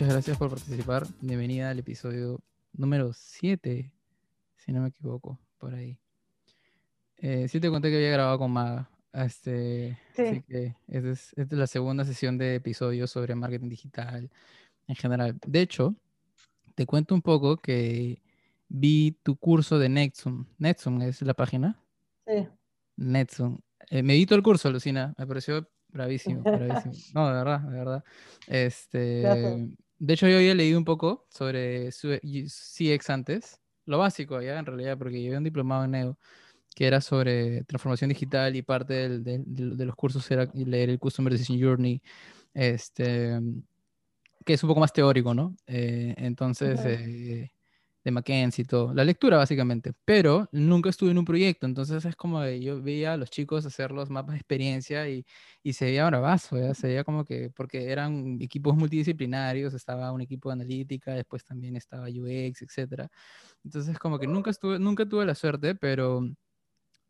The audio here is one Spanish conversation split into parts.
muchas gracias por participar. Bienvenida al episodio número 7, si no me equivoco, por ahí. Eh, sí te conté que había grabado con Maga. Este, Así que esta es, es, la segunda sesión de episodios sobre marketing digital en general. De hecho, te cuento un poco que vi tu curso de Netsum. Netsum es la página. Sí. Netsum. Eh, me todo el curso, Lucina. Me pareció bravísimo, bravísimo. No, de verdad, de verdad. Este, de hecho, yo había leído un poco sobre CX antes. Lo básico, ya, en realidad, porque yo había un diplomado en NEO que era sobre transformación digital y parte del, de los cursos era leer el Customer Decision Journey, este, que es un poco más teórico, ¿no? Eh, entonces, eh, de McKenzie y todo, la lectura básicamente, pero nunca estuve en un proyecto, entonces es como que yo veía a los chicos hacer los mapas de experiencia y, y se veía bravazo, ¿ya? se veía como que, porque eran equipos multidisciplinarios, estaba un equipo de analítica, después también estaba UX, etcétera. Entonces como que nunca estuve, nunca tuve la suerte, pero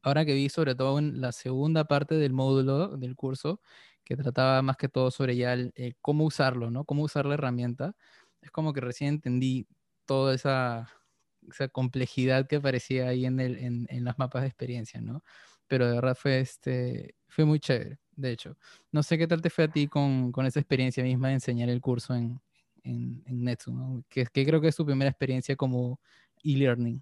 ahora que vi sobre todo en la segunda parte del módulo del curso, que trataba más que todo sobre ya el, cómo usarlo, ¿no? Cómo usar la herramienta. Es como que recién entendí toda esa, esa complejidad que aparecía ahí en, el, en, en, las mapas de experiencia, ¿no? Pero de verdad fue, este, fue muy chévere, de hecho. No sé qué tal te fue a ti con, con esa experiencia misma de enseñar el curso en, en, en Netsu, ¿no? que, que creo que es tu primera experiencia como e-learning.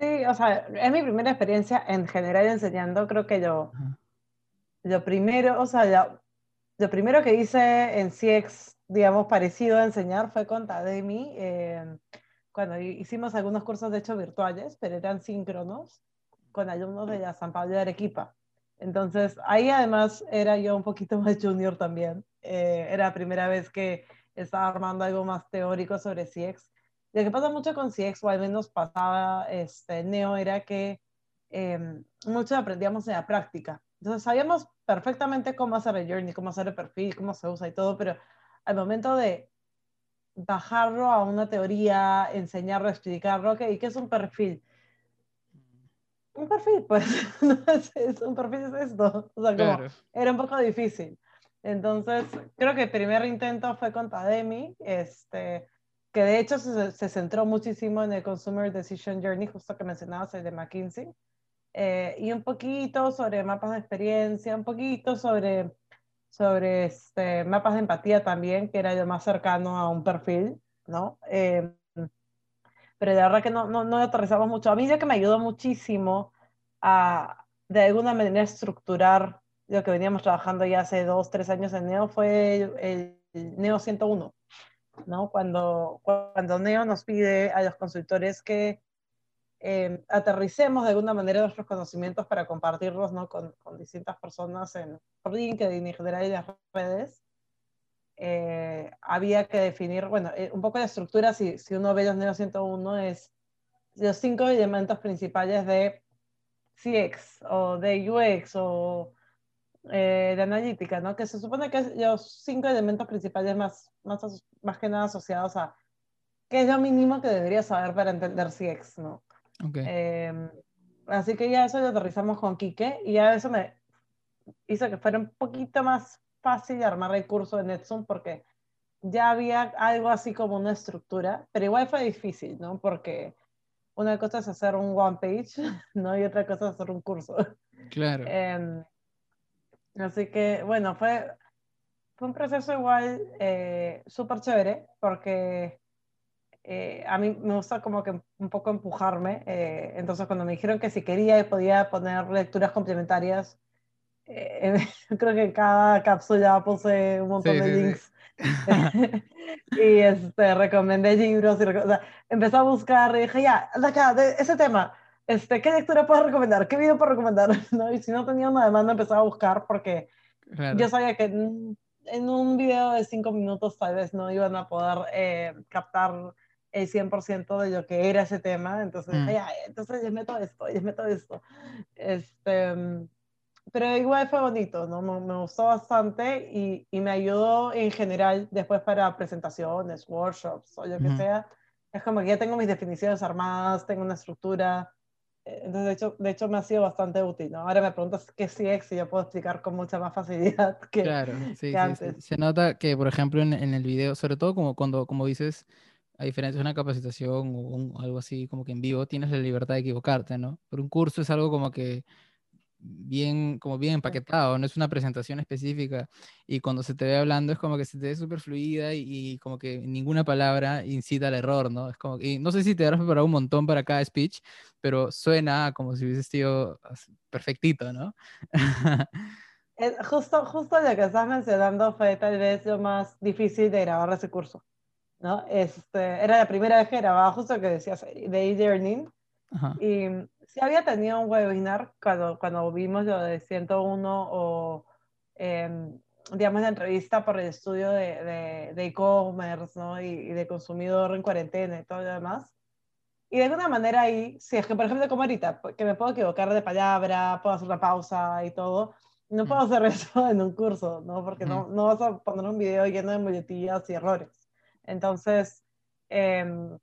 Sí, o sea, es mi primera experiencia en general enseñando. Creo que yo, lo primero, o sea, lo, primero que hice en CX, digamos, parecido a enseñar fue con Tademi, eh, cuando hicimos algunos cursos, de hecho, virtuales, pero eran síncronos, con alumnos de la San Pablo de Arequipa. Entonces, ahí además era yo un poquito más junior también. Eh, era la primera vez que estaba armando algo más teórico sobre CX. Lo que pasa mucho con CX, o al menos pasaba este, Neo, era que eh, mucho aprendíamos en la práctica. Entonces sabíamos perfectamente cómo hacer el journey, cómo hacer el perfil, cómo se usa y todo, pero al momento de bajarlo a una teoría, enseñarlo, explicarlo, ok, ¿qué es un perfil? Un perfil, pues, es, un perfil es esto. O sea, como, era un poco difícil. Entonces, creo que el primer intento fue con Tademi, este, que de hecho se, se, centró muchísimo en el Consumer Decision Journey, justo que mencionabas, el de McKinsey, eh, y un poquito sobre mapas de experiencia, un poquito sobre, sobre este, mapas de empatía también, que era lo más cercano a un perfil, ¿no? Eh, pero de verdad que no, no, no aterrizamos mucho. A mí ya que me ayudó muchísimo a, de alguna manera, estructurar lo que veníamos trabajando ya hace dos, tres años en Neo fue el, el Neo 101. ¿no? Cuando, cuando Neo nos pide a los consultores que eh, aterricemos de alguna manera nuestros conocimientos para compartirlos ¿no? con, con, distintas personas en, LinkedIn y en general en las redes, eh, había que definir, bueno, eh, un poco la estructura, si, si uno ve los Neo 101, es los cinco elementos principales de CX o de UX o eh, de analítica, ¿no? Que se supone que es los cinco elementos principales más, más, más que nada asociados a qué es lo mínimo que debería saber para entender CX, ¿no? Okay. Eh, así que ya eso lo aterrizamos con Quique y ya eso me hizo que fuera un poquito más fácil armar el curso de NetZoom porque ya había algo así como una estructura, pero igual fue difícil, ¿no? Porque una cosa es hacer un one page, ¿no? Y otra cosa es hacer un curso. Claro. Eh, Así que, bueno, fue, fue un proceso igual eh, súper chévere porque eh, a mí me gusta como que un poco empujarme. Eh, entonces, cuando me dijeron que si quería y podía poner lecturas complementarias, creo que en cada cápsula puse un montón de links. y este, recomendé libros. Y o sea, empecé a buscar y dije, ya, de acá, de ese tema este, ¿qué lectura puedo recomendar? ¿Qué video puedo recomendar? ¿No? Y si no tenía una demanda, empezaba a buscar porque claro. yo sabía que en, un video de cinco minutos tal vez no iban a poder eh, captar el 100% de lo que era ese tema. Entonces, mm. dije, entonces les meto esto, les meto esto. Este, pero igual fue bonito, ¿no? Me, me gustó bastante y, y, me ayudó en general después para presentaciones, workshops o lo que mm. sea. Es como que ya tengo mis definiciones armadas, tengo una estructura eh, entonces, de hecho, de hecho, me ha sido bastante útil, ¿no? Ahora me preguntas qué es CX y yo puedo explicar con mucha más facilidad que, claro, sí, sí, Se nota que, por ejemplo, en, en, el video, sobre todo como cuando, como dices, a diferencia de una capacitación o algo así como que en vivo, tienes la libertad de equivocarte, ¿no? Pero un curso es algo como que bien, como bien empaquetado, no es una presentación específica y cuando se te ve hablando es como que se te ve súper fluida y, como que ninguna palabra incita al error, ¿no? Es como y no sé si te habrás preparado un montón para cada speech, pero suena como si hubiese sido perfectito, ¿no? justo, justo lo que estás mencionando fue tal vez lo más difícil de grabar ese curso, ¿no? Este, era la primera vez que grababa justo que decías de e-learning y sí había tenido un webinar cuando, cuando vimos lo de 101 o, eh, digamos, la entrevista por el estudio de e-commerce de, ¿no? y, y, de consumidor en cuarentena y todo lo demás. Y de alguna manera ahí, si es que, por ejemplo, como ahorita, que me puedo equivocar de palabra, puedo hacer una pausa y todo, no puedo hacer eso en un curso, ¿no? Porque no, no vas a poner un video lleno de muletillas y errores. Entonces, eh,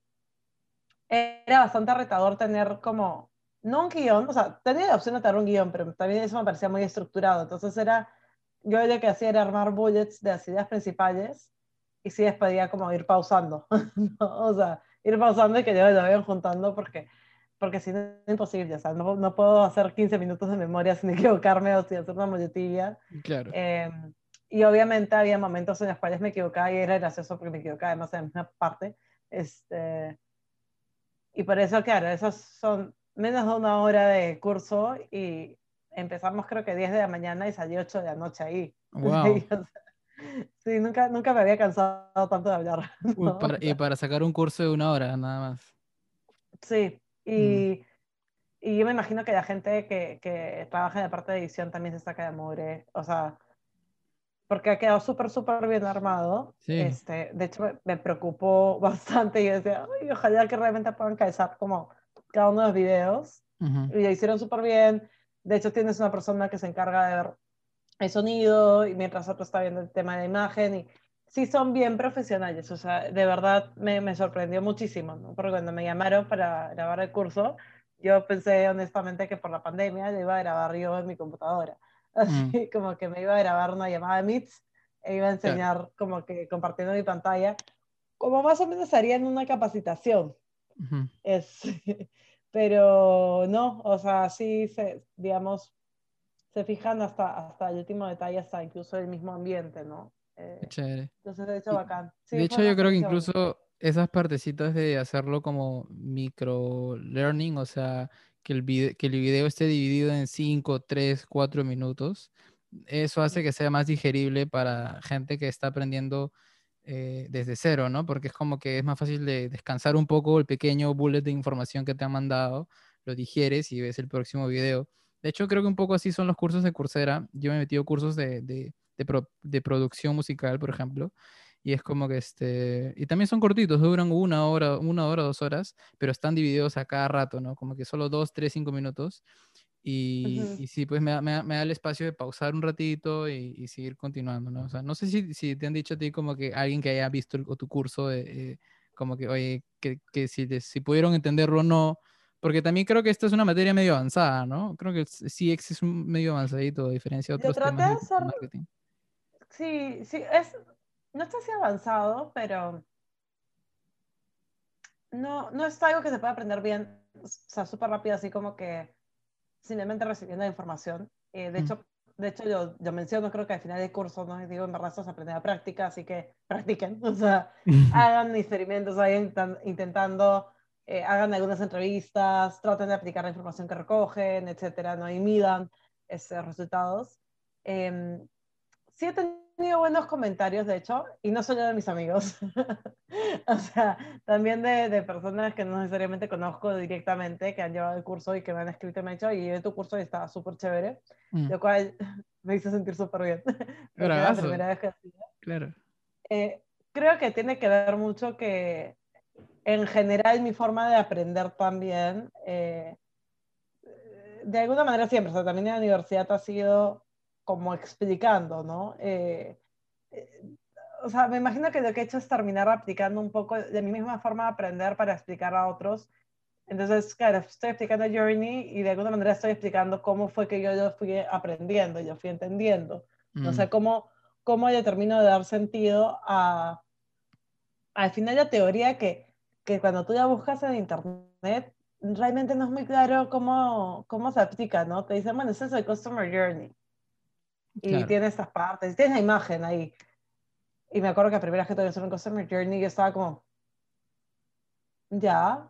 era bastante retador tener como no un guion, o sea, tenía la opción de tener un guion, pero también eso me parecía muy estructurado. Entonces era, yo lo que hacía era armar bullets de las ideas principales y sí después podía como ir pausando, o sea, ir pausando y que yo lo vayan juntando porque, porque si no es imposible, o sea, no, no, puedo hacer 15 minutos de memoria sin equivocarme o sin hacer una molletilla. Claro. Eh, y obviamente había momentos en los cuales me equivocaba y era gracioso porque me equivocaba además en una parte. Este, y por eso, claro, esos son menos de una hora de curso y empezamos creo que 10 de la mañana y salí 8 de la noche ahí. Wow. sí, nunca, nunca me había cansado tanto de hablar. y para sacar un curso de una hora, nada más. Sí, y, mm. y yo me imagino que la gente que, que, trabaja en la parte de edición también se saca de mugre. O sea, porque ha quedado súper, súper bien armado. Sí. Este, de hecho, me, me, preocupó bastante y yo decía, Ay, ojalá que realmente puedan calzar como cada uno de los videos y lo hicieron súper bien. De hecho, tienes una persona que se encarga de ver el sonido y mientras otro está viendo el tema de la imagen y sí son bien profesionales. O sea, de verdad me, me sorprendió muchísimo, ¿no? Porque cuando me llamaron para grabar el curso, yo pensé honestamente que por la pandemia yo iba a grabar yo en mi computadora. Así como que me iba a grabar una llamada de Meet e iba a enseñar como que compartiendo mi pantalla, como más o menos haría en una capacitación. es, pero no, o sea, sí, se, digamos, se fijan hasta, hasta el último detalle, hasta incluso el mismo ambiente, ¿no? Eh, chévere. Entonces, de hecho, bacán. de hecho, yo creo que incluso esas partecitas de hacerlo como micro learning, o sea, que el, video, que el video esté dividido en 5, 3, 4 minutos, eso hace que sea más digerible para gente que está aprendiendo eh, desde cero, ¿no? Porque es como que es más fácil de descansar un poco el pequeño bullet de información que te han mandado, lo digieres y ves el próximo video. De hecho, creo que un poco así son los cursos de Coursera. Yo me he metido cursos de, de, de, producción musical, por ejemplo, y es como que este, y también son cortitos, duran una hora, una hora, dos horas, pero están divididos a cada rato, ¿no? Como que solo dos, tres, cinco minutos. Y, y, sí, pues me da, me, da, el espacio de pausar un ratito y, y, seguir continuando, ¿no? O sea, no sé si, si te han dicho a ti como que alguien que haya visto tu curso, eh, como que, oye, que, que si, si pudieron entenderlo o no, porque también creo que esta es una materia medio avanzada, ¿no? Creo que el CX es un medio avanzadito, a diferencia de otros temas de, marketing. Sí, sí, es, no está así avanzado, pero no, no es algo que se pueda aprender bien, o sea, súper rápido, así como que simplemente recibiendo la información. Eh, de, hecho, de hecho, yo, yo, menciono, creo que al final del curso, ¿no? digo, en verdad, se aprende a práctica, así que practiquen, o sea, hagan experimentos, vayan intentando, eh, hagan algunas entrevistas, traten de aplicar la información que recogen, etcétera, ¿no? Y midan esos resultados. Eh, sí he tenido buenos comentarios, de hecho, y no solo de mis amigos, o sea, también de, de, personas que no necesariamente conozco directamente, que han llevado el curso y que me han escrito y me han dicho, y tu curso y estaba súper chévere, mm. lo cual me hizo sentir súper bien. la primera vez que. Claro. Eh, creo que tiene que ver mucho que, en general, mi forma de aprender también, eh, de alguna manera siempre, o sea, también en la universidad ha sido como explicando, ¿no? Eh, eh, o sea, me imagino que lo que he hecho es terminar aplicando un poco de mi misma forma de aprender para explicar a otros Entonces, claro, estoy explicando Journey y de alguna manera estoy explicando cómo fue que yo, yo fui aprendiendo, yo fui entendiendo. No sé mm. cómo, cómo yo termino de dar sentido a, al final la teoría que, que cuando tú ya buscas en internet, realmente no es muy claro cómo, cómo se aplica, ¿no? Te dicen, bueno, ese es el Customer Journey. Y tiene estas partes, tiene la imagen ahí. Y me acuerdo que la primera vez que tuve un Customer Journey, yo estaba como, ya.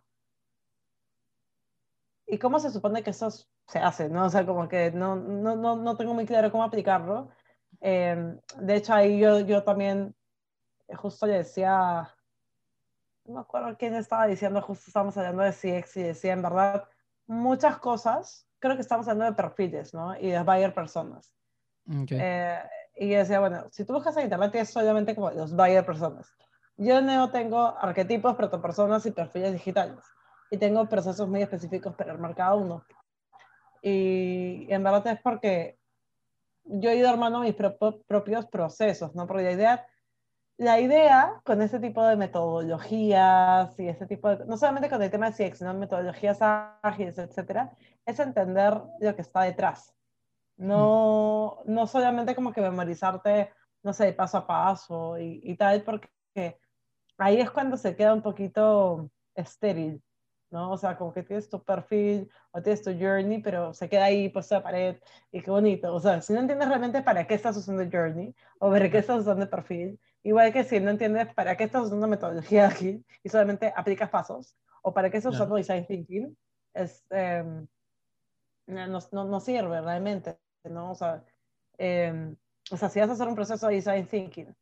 ¿Y cómo se supone que eso se hace? ¿no? O sea, como que no, no, no, no tengo muy claro cómo aplicarlo. Em, de hecho, ahí yo, yo también justo le decía, no me acuerdo quién estaba diciendo, justo estábamos hablando de CX y decía, en verdad, muchas cosas, creo que estamos hablando de perfiles, ¿no? Y de buyer personas. Eh, y yo decía, bueno, si tú buscas en internet es solamente como los buyer personas. Yo no tengo arquetipos, protopersonas y perfiles digitales. Y tengo procesos muy específicos para armar cada uno. Y en verdad es porque yo he ido armando mis propios procesos, ¿no? Porque la idea, la idea con ese tipo de metodologías y ese tipo de, no solamente con el tema de CX, sino metodologías ágiles, etcétera, es entender lo que está detrás. No, no solamente como que memorizarte, no sé, paso a paso y, y tal, porque ahí es cuando se queda un poquito estéril, ¿no? O sea, como que tienes tu perfil o tienes tu journey, pero se queda ahí puesto a pared y qué bonito. O sea, si no entiendes realmente para qué estás usando journey o para qué estás usando perfil, igual que si no entiendes para qué estás usando metodología aquí y solamente aplicas pasos o para qué estás usando design thinking, es, em, no, no, no, sirve realmente. ¿No? O sea, em, o sea, si vas a hacer un proceso de design thinking,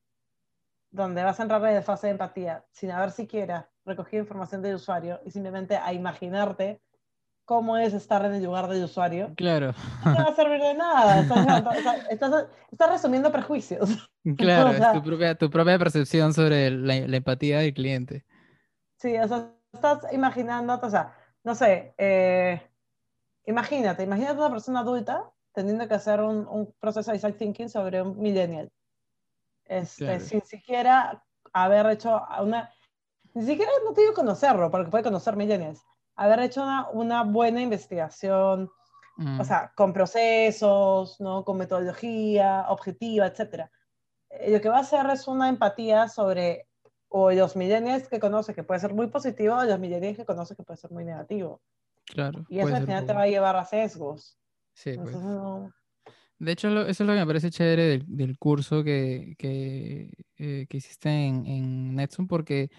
donde vas a entrar en la fase de empatía, sin haber siquiera recogido información del usuario y simplemente a imaginarte cómo es estar en el lugar del usuario. Claro. No te va a servir de nada. Estás, estás, resumiendo prejuicios. Claro, es tu propia, tu propia percepción sobre la, empatía del cliente. Sí, o sea, estás imaginando, o sea, no sé, eh, imagínate, imagínate una persona adulta teniendo que hacer un, un proceso de design thinking sobre un millennial. Este, Sin siquiera haber hecho una... Ni siquiera no te digo conocerlo, porque puede conocer millennials. Haber hecho una, una buena investigación, o mm. sea, con procesos, ¿no? con metodología objetiva, etc. Eh, lo que va a hacer es una empatía sobre o los millennials que conoce que puede ser muy positivo o los millennials que conoce que puede ser muy negativo. Claro. Y eso al final te va a llevar a sesgos. Sí, pues. De hecho, eso es lo que me parece chévere del, curso que, que, eh, que hiciste en, en Netsun, porque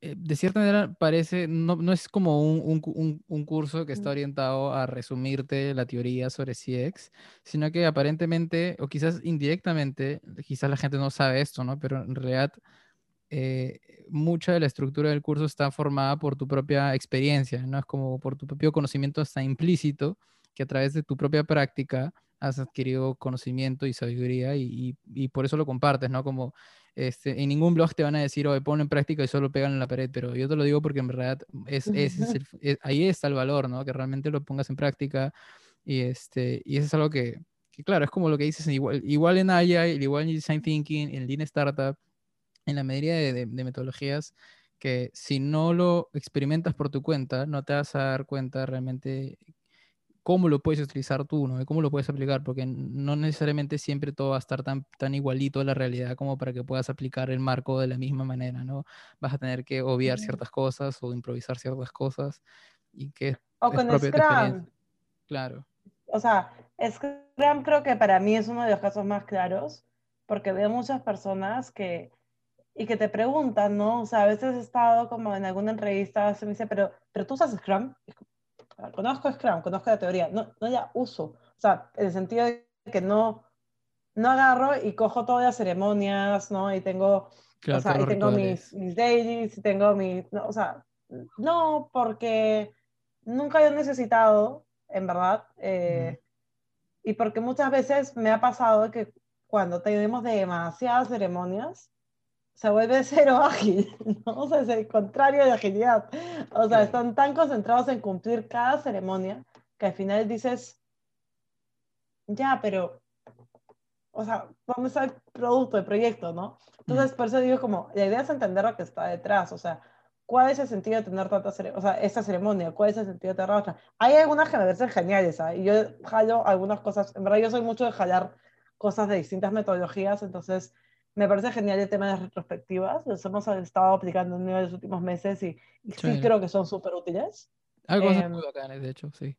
eh, de cierta manera parece, no, no es como un, un, un, curso que está orientado a resumirte la teoría sobre CX, sino que aparentemente, o quizás indirectamente, quizás la gente no sabe esto, ¿no? Pero en realidad eh, mucha de la estructura del curso está formada por tu propia experiencia, ¿no? Es como por tu propio conocimiento está implícito que a través de tu propia práctica has adquirido conocimiento y sabiduría y, y, por eso lo compartes, ¿no? Como este, en ningún blog te van a decir, oye, ponlo en práctica y solo pegan en la pared, pero yo te lo digo porque en verdad es, es, es ahí está el valor, ¿no? Que realmente lo pongas en práctica y, este, y eso es algo que, que claro, es como lo que dices, igual, igual en Agile, igual en Design Thinking, en Lean Startup, en la mayoría de, de, de metodologías, que si no lo experimentas por tu cuenta, no te vas a dar cuenta realmente cómo lo puedes utilizar tú, ¿no? cómo lo puedes aplicar, porque no necesariamente siempre todo va a estar tan, tan igualito a la realidad como para que puedas aplicar el marco de la misma manera, ¿no? Vas a tener que obviar ciertas cosas o improvisar ciertas cosas y que o con Scrum. Claro. O sea, Scrum creo que para mí es uno de los casos más claros, porque veo muchas personas que y que te preguntan, ¿no? O sea, a veces he estado como en alguna entrevista, se me dice, pero, pero tú usas Scrum conozco Scrum, conozco la teoría, no, no la uso. O sea, en el sentido de que no, no agarro y cojo todas las ceremonias, ¿no? Y tengo, o sea, y tengo mis, mis dailies, y tengo mis, no, o sea, no, porque nunca he necesitado, en verdad, eh, y porque muchas veces me ha pasado que cuando tenemos demasiadas ceremonias, se vuelve cero ágil, ¿no? O sea, es el contrario de agilidad. O sea, están tan concentrados en cumplir cada ceremonia que al final dices, ya, pero, o sea, vamos al producto, el proyecto, ¿no? Entonces, por eso digo como, la idea es entender lo que está detrás, o sea, ¿cuál es el sentido de tener tanta o sea, esta ceremonia? ¿Cuál es el sentido de tener otra? Hay algunas que me parecen geniales, ¿sabes? ¿ah? y yo jalo algunas cosas, en verdad yo soy mucho de jalar cosas de distintas metodologías, entonces me parece genial el tema de las retrospectivas, los hemos estado aplicando en los últimos meses y, sí, creo que son súper útiles. Algo eh, muy bacanas, de hecho, sí.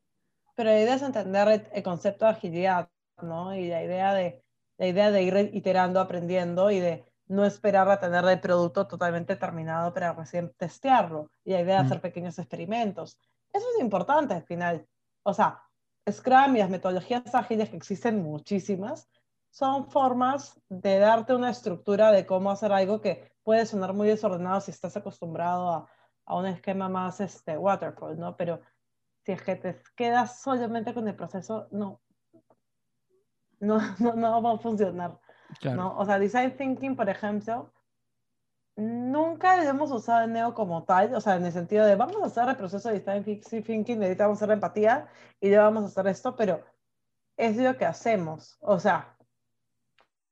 Pero la idea es entender el, concepto de agilidad, ¿no? Y la idea de, la idea de ir iterando, aprendiendo y de no esperar a tener el producto totalmente terminado para recién testearlo. Y la idea de hacer pequeños experimentos. Eso es importante al final. O sea, Scrum y las metodologías ágiles que existen muchísimas, son formas de darte una estructura de cómo hacer algo que puede sonar muy desordenado si estás acostumbrado a, a un esquema más este, waterfall, ¿no? Pero si es que te quedas solamente con el proceso, no, no, no, va a funcionar. ¿no? O sea, design thinking, por ejemplo, nunca lo hemos usado en Neo como tal, o sea, en el sentido de vamos a hacer el proceso de design thinking, necesitamos hacer empatía y ya vamos a hacer esto, pero es lo que hacemos. O sea,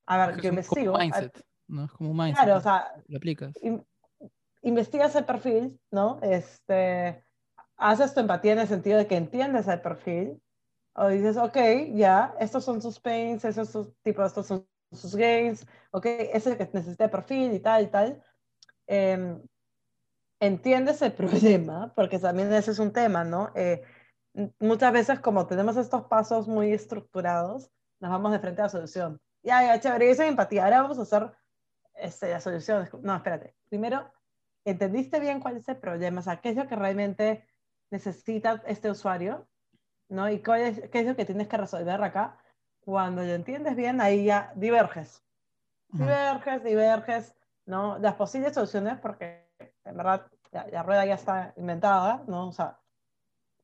a ver, yo investigo. mindset, ¿no? Es como un mindset. Claro, o sea, lo aplicas. investigas el perfil, ¿no? Este, haces tu empatía en el sentido de que entiendes el perfil, o dices, ok, ya, estos son sus pains, esos son, tipo, estos son sus gains, ok, ese es que necesita el perfil y tal y tal. Em, entiendes el problema, porque también ese es un tema, ¿no? Eh, muchas veces como tenemos estos pasos muy estructurados, nos vamos de frente a la solución ya, ya, chévere, esa empatía. Ahora vamos a hacer este, la solución. No, espérate. Primero, ¿entendiste bien cuál es el problema? O sea, ¿qué es lo que realmente necesita este usuario? ¿No? ¿Y cuál es, qué es lo que tienes que resolver acá? Cuando lo entiendes bien, ahí ya diverges. Diverges, diverges, ¿no? Las posibles soluciones, porque en verdad la, rueda ya está inventada, ¿no? O sea,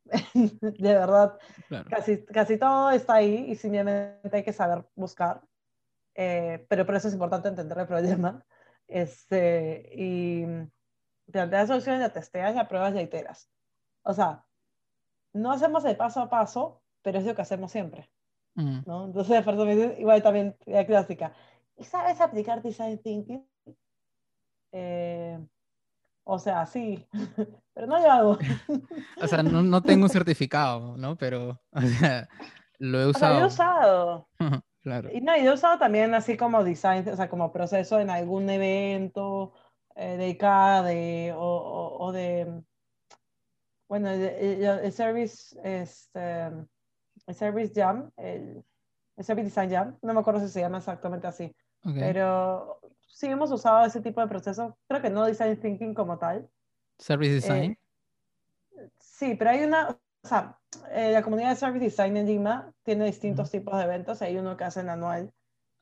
de verdad, casi, casi todo está ahí y simplemente hay que saber buscar. Eh, pero por eso es importante entender el problema. Este, y plantear soluciones, ya testeas, ya pruebas, ya iteras. O sea, no hacemos el paso a paso, pero es lo que hacemos siempre. Mm. ¿no? Entonces, igual también la clásica. ¿Y sabes aplicar design thinking? Eh, o sea, sí, pero no lo hago. o sea, no, no, tengo un certificado, ¿no? Pero, o sea, lo he usado. lo he usado. Y no, yo he usado también así como design, o sea, como proceso en algún evento eh, de CAD o, o, de, bueno, el, Service, este, el Service Jam, el, Service Design Jam, no me acuerdo si se llama exactamente así, pero sí hemos usado ese tipo de proceso, creo que no Design Thinking como tal. Service Design. Eh, sí, pero hay una, sea, eh, la comunidad de Service Design en Lima tiene distintos tipos de eventos. Hay uno que hacen anual,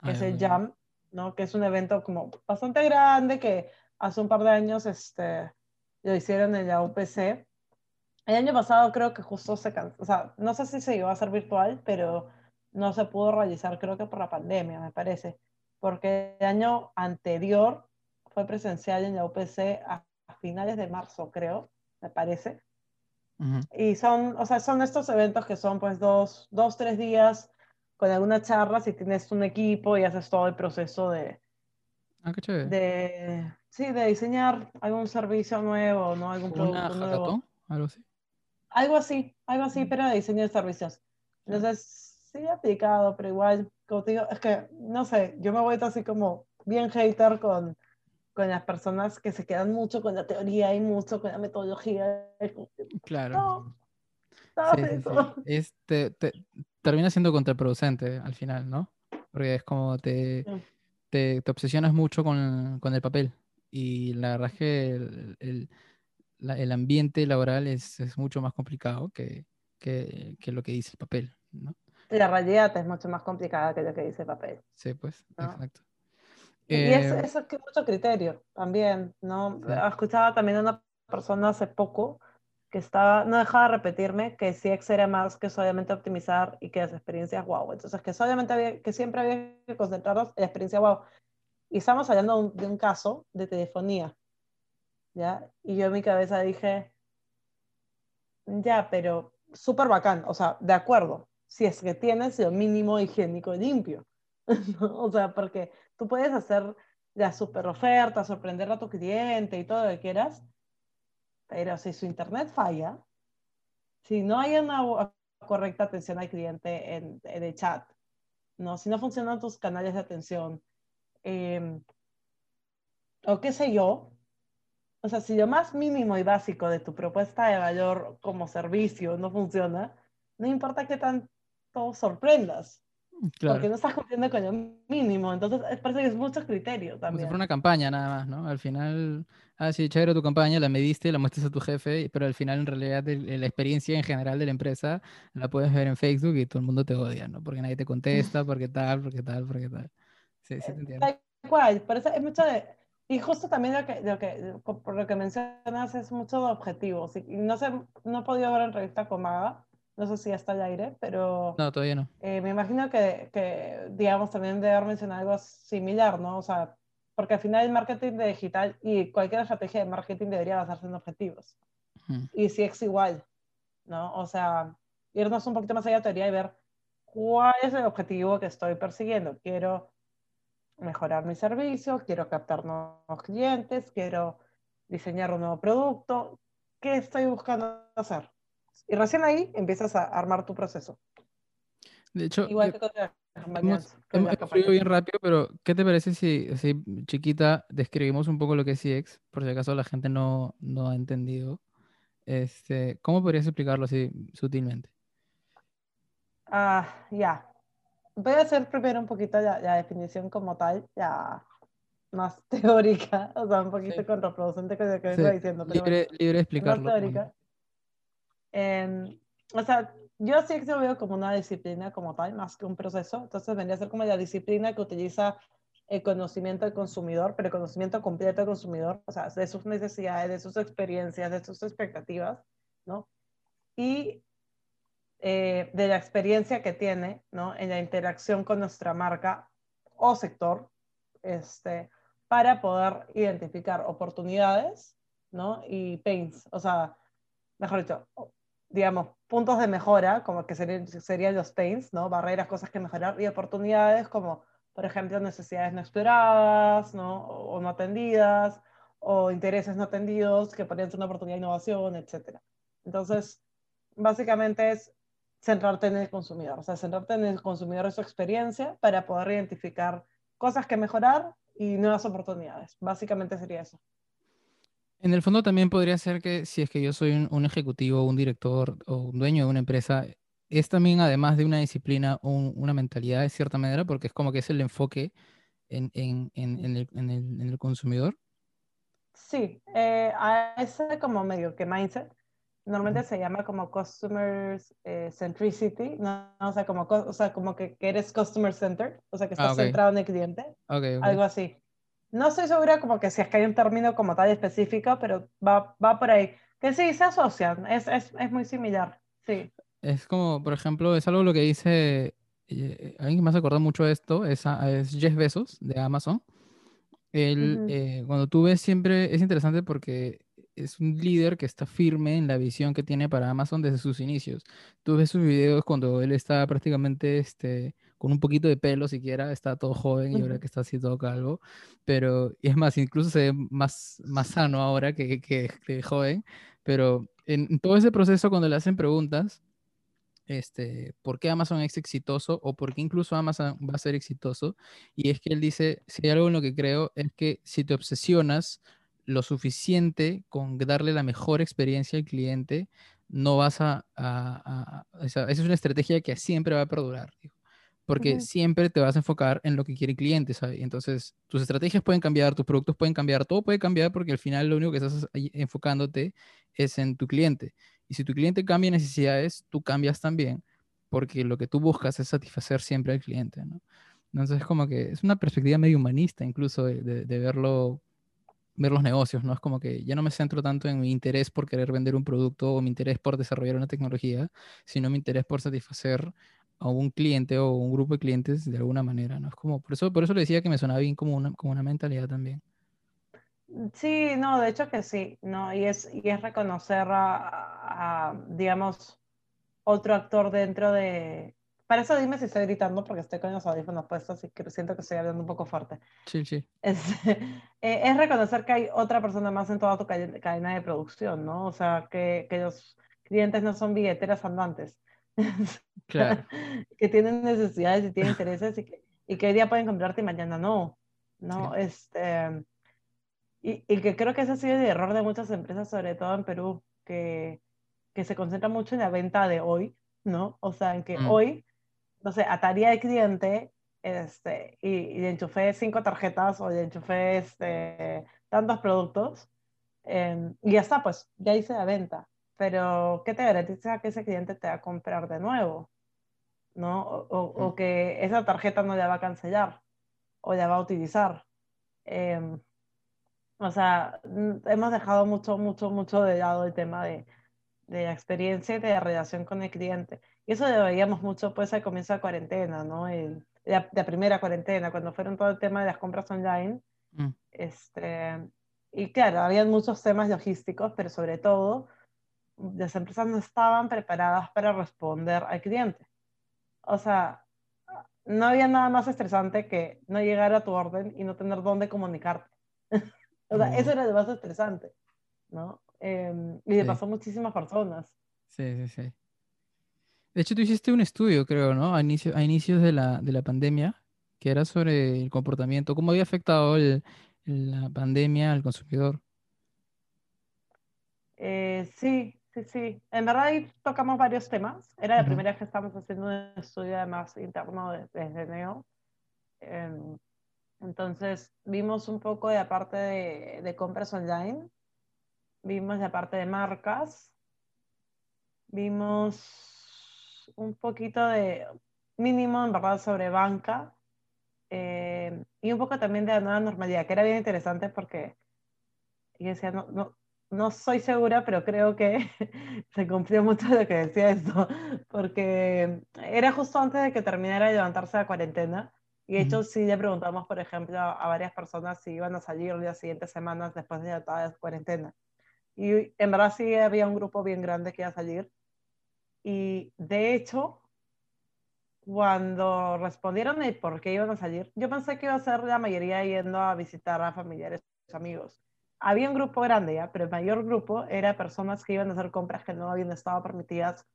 que es el Jam, ¿no? Que es un evento como bastante grande que hace un par de años este, lo hicieron en la UPC. El año pasado creo que justo se o sea, no sé si se iba a hacer virtual, pero no se pudo realizar, creo que por la pandemia, me parece. Porque el año anterior fue presencial en la UPC a finales de marzo, creo, me parece. Y son, o sea, son estos eventos que son pues dos, dos, tres días con alguna charla si tienes un equipo y haces todo el proceso de, ah, qué chévere. de, sí, de diseñar algún servicio nuevo, ¿no? Algún producto nuevo. ¿Algo así? Algo así, algo así, pero de diseño de servicios. Entonces, sí aplicado, pero igual, como te digo, es que, no sé, yo me he vuelto así como bien hater con, con las personas que se quedan mucho con la teoría y mucho con la metodología. Claro. No, Este, termina siendo contraproducente al final, ¿no? Porque es como te, te, te obsesionas mucho con, con, el papel. Y la verdad es que el, el, ambiente laboral es, es, mucho más complicado que, que, que, lo que dice el papel, ¿no? La realidad es mucho más complicada que lo que dice el papel. Sí, pues, exacto. Y eso, eso es mucho criterio también, ¿no? Escuchaba también a una persona hace poco que estaba, no dejaba de repetirme que CX era más que solamente optimizar y que las experiencias wow. Entonces, que solamente había, que siempre había que concentrarnos en la experiencia wow. Y estamos hablando de un, caso de telefonía, ¿ya? Y yo en mi cabeza dije, ya, pero súper bacán, o sea, de acuerdo, si es que tienes lo mínimo higiénico y limpio. o sea, porque tú puedes hacer la super oferta, sorprender a tu cliente y todo lo que quieras, pero si su internet falla, si no hay una correcta atención al cliente en, el chat, ¿no? si no funcionan tus canales de atención, em, o qué sé yo, o sea, si lo más mínimo y básico de tu propuesta de valor como servicio no funciona, no importa qué tanto sorprendas. Porque no estás cumpliendo con lo mínimo. Entonces, parece que es mucho criterio también. Como si fuera una campaña nada más, ¿no? Al final, ah, sí, chévere tu campaña, la mediste, la muestras a tu jefe, pero al final, en realidad, la experiencia en general de la empresa la puedes ver en Facebook y todo el mundo te odia, ¿no? Porque nadie te contesta, porque tal, porque tal, porque tal. Sí, sí te entiendo. Tal cual, es mucho de y justo también lo que, lo que, por lo que mencionas es mucho de objetivos. Y no sé, no he podido ver entrevista con Maga, no sé si ya está al aire, pero... No, todavía no. Eh, me imagino que, que, digamos, también debe haber mencionado algo similar, ¿no? O sea, porque al final el marketing digital y cualquier estrategia de marketing debería basarse en objetivos. Y si es igual, ¿no? O sea, irnos un poquito más allá de teoría y ver cuál es el objetivo que estoy persiguiendo. Quiero mejorar mi servicio, quiero captar nuevos clientes, quiero diseñar un nuevo producto. ¿Qué estoy buscando hacer? Y recién ahí empiezas a armar tu proceso. De hecho, Igual que hemos, hemos bien rápido, pero ¿qué te parece si, si, chiquita, describimos un poco lo que es CX? Por si acaso la gente no, no ha entendido. Este, ¿Cómo podrías explicarlo así sutilmente? Ah, ya voy a hacer primero un poquito la, definición como tal, ya más teórica, o sea, un poquito contraproducente con lo que vengo diciendo. libre, libre explicarlo. teórica. Em, o sea, yo sí que lo veo como una disciplina como tal, más que un proceso. Entonces vendría a ser como la disciplina que utiliza el conocimiento del consumidor, pero el conocimiento completo del consumidor, o sea, de sus necesidades, de sus experiencias, de sus expectativas, ¿no? Y eh, de la experiencia que tiene ¿no? en la interacción con nuestra marca o sector este, para poder identificar oportunidades ¿no? y pains, o sea, mejor dicho, digamos, puntos de mejora, como que serían, serían los pains, ¿no? barreras, cosas que mejorar, y oportunidades como, por ejemplo, necesidades no exploradas ¿no? O, no atendidas, o intereses no atendidos que podrían ser una oportunidad de innovación, etc. Entonces, básicamente es centrarte en el consumidor, o sea, centrarte en el consumidor y su experiencia para poder identificar cosas que mejorar y nuevas oportunidades. Básicamente sería eso. En el fondo también podría ser que si es que yo soy un, ejecutivo, un director o un dueño de una empresa, es también además de una disciplina o una mentalidad de cierta manera, porque es como que es el enfoque en, en, en, el, en el, consumidor. Sí, eh, a ese como medio que mindset normalmente se llama como customer eh, centricity, ¿no? O sea, como, o sea, como que, eres customer centered, o sea, que estás ah, centrado en el cliente, algo así. No estoy segura como que si es que hay un término como tal específico, pero va, va por ahí. Que sí, se asocian, es, es, es muy similar, sí. Es como, por ejemplo, es algo lo que dice, eh, alguien que me ha acordado mucho de esto, es, es Jeff Bezos de Amazon. Él, eh, cuando tú ves siempre, es interesante porque es un líder que está firme en la visión que tiene para Amazon desde sus inicios. Tú ves sus videos cuando él está prácticamente este, con un poquito de pelo siquiera, está todo joven y ahora que está así todo calvo, pero es más, incluso se ve más, más sano ahora que, que, joven, pero en todo ese proceso cuando le hacen preguntas, este, por qué Amazon es exitoso o por qué incluso Amazon va a ser exitoso. Y es que él dice, si hay algo en lo que creo, es que si te obsesionas lo suficiente con darle la mejor experiencia al cliente, no vas a... esa, es una estrategia que siempre va a perdurar, porque siempre te vas a enfocar en lo que quiere el cliente, ¿sabes? Entonces, tus estrategias pueden cambiar, tus productos pueden cambiar, todo puede cambiar porque al final lo único que estás enfocándote es en tu cliente. Y si tu cliente cambia necesidades, tú cambias también, porque lo que tú buscas es satisfacer siempre al cliente, ¿no? Entonces, como que es una perspectiva medio humanista incluso de verlo ver los negocios, ¿no? Es como que ya no me centro tanto en mi interés por querer vender un producto o mi interés por desarrollar una tecnología, sino mi interés por satisfacer a un cliente o un grupo de clientes de alguna manera, ¿no? Es como, por eso, por eso le decía que me sonaba bien como una, como una mentalidad también. Sí, no, de hecho que sí, ¿no? Y es, y es reconocer a, digamos, otro actor dentro de, para eso dime si estoy gritando porque estoy con los audífonos puestos y que siento que estoy hablando un poco fuerte. Sí, sí. Es, eh, es reconocer que hay otra persona más en toda tu cadena de producción, ¿no? O sea, que, que los clientes no son billeteras andantes. Claro. que tienen necesidades y tienen intereses y que, y que hoy día pueden comprarte y mañana no. ¿no? Este, y, y, que creo que ese ha sido el error de muchas empresas, sobre todo en Perú, que, que se concentra mucho en la venta de hoy, ¿no? O sea, en que mm. hoy, no sé, ataría al cliente este, y, y, le enchufé cinco tarjetas o le enchufé este, tantos productos em, y ya está, pues ya hice la venta. Pero, ¿qué te garantiza que ese cliente te va a comprar de nuevo? ¿No? O, o, mm. que esa tarjeta no la va a cancelar o la va a utilizar. Em, o sea, hemos dejado mucho, mucho, mucho de lado el tema de, de la experiencia y de la relación con el cliente. Y eso lo veíamos mucho pues al comienzo de cuarentena, ¿no? El, la, primera cuarentena, cuando fueron todo el tema de las compras online. Mm. Este, y claro, había muchos temas logísticos, pero sobre todo las empresas no estaban preparadas para responder al cliente. O sea, no había nada más estresante que no llegar a tu orden y no tener dónde comunicarte. o sea, eso era lo más estresante, ¿no? Em, y le pasó a muchísimas personas. Sí, sí, sí. De hecho, tú hiciste un estudio, creo, ¿no? A, inicio, a inicios de la, de la pandemia, que era sobre el comportamiento, cómo había afectado el, la pandemia al consumidor. Eh, sí, sí, sí. En verdad ahí tocamos varios temas. Era la primera vez que estábamos haciendo un estudio además interno desde Neo. Em, entonces vimos un poco de la parte de, de compras online vimos la parte de marcas, vimos un poquito de mínimo, en verdad, sobre banca eh, y un poco también de la nueva normalidad, que era bien interesante porque yo decía, no, no, no soy segura, pero creo que se cumplió mucho de lo que decía esto, porque era justo antes de que terminara de levantarse la cuarentena. Y de hecho, sí le preguntamos, por ejemplo, a varias personas si iban a salir las siguientes semanas después de la cuarentena. Y en verdad sí había un grupo bien grande que iba a salir. Y de hecho, cuando respondieron el por qué iban a salir, yo pensé que iba a ser la mayoría yendo a visitar a familiares, amigos. Había un grupo grande ya, pero el mayor grupo era personas que iban a hacer compras que no habían estado permitidas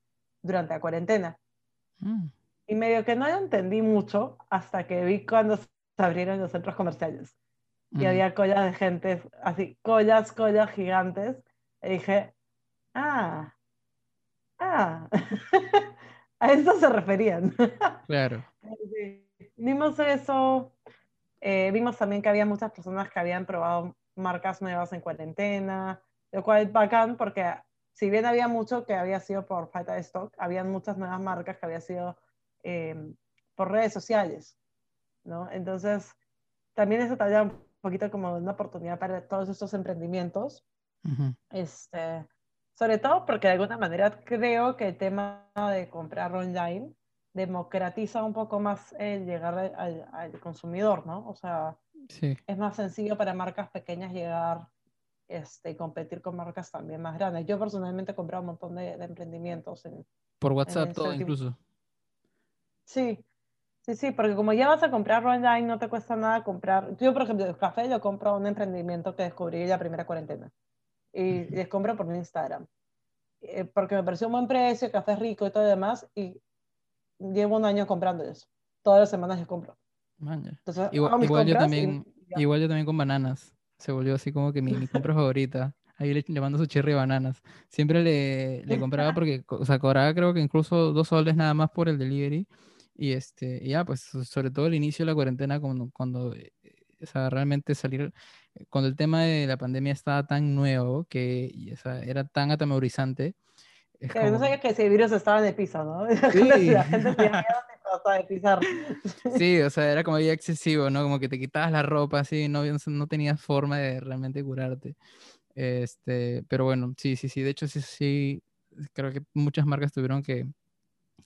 durante la cuarentena. Mm. Y medio que no entendí mucho hasta que vi cuando se abrieron los centros comerciales. Y mm. había collas de gente, así, collas, collas gigantes y dije, ah, ah, a eso se referían. Claro. Vimos eso, eh, vimos también que había muchas personas que habían probado marcas nuevas en cuarentena, lo cual es bacán porque si bien había mucho que había sido por falta de stock, habían muchas nuevas marcas que había sido em, por redes sociales, ¿no? Entonces, también eso te un poquito como una oportunidad para todos estos emprendimientos este, sobre todo porque de alguna manera creo que el tema de comprar online democratiza un poco más el llegar al, al consumidor, ¿no? O sea, sí. es más sencillo para marcas pequeñas llegar este, y competir con marcas también más grandes. Yo personalmente he comprado un montón de, emprendimientos. En, Por WhatsApp todo incluso. Sí, sí, sí, porque como ya vas a comprar online, no te cuesta nada comprar. Yo, por ejemplo, el café yo compro un emprendimiento que descubrí en la primera cuarentena y les compro por Instagram. Eh, porque me pareció un buen precio, café rico y todo lo demás, y llevo un año comprando eso. Todas las semanas les compro. Entonces, igual, igual yo también, igual yo también con bananas. Se volvió así como que mi, mi compra favorita. Ahí le, le, mando su cherry bananas. Siempre le, le compraba porque, o sea, cobraba creo que incluso dos soles nada más por el delivery. Y este, ya, pues sobre todo el inicio de la cuarentena, cuando, cuando eh, o sea, realmente salir, cuando el tema de la pandemia estaba tan nuevo, que o sea, era tan atemorizante. Que no sabía que ese virus estaba de piso, ¿no? Sí. la gente tenía miedo Sí, o sea, era como ya excesivo, ¿no? Como que te quitabas la ropa así, no, no tenías forma de realmente curarte. Este, pero bueno, sí, sí, sí. De hecho, sí, sí, creo que muchas marcas tuvieron que,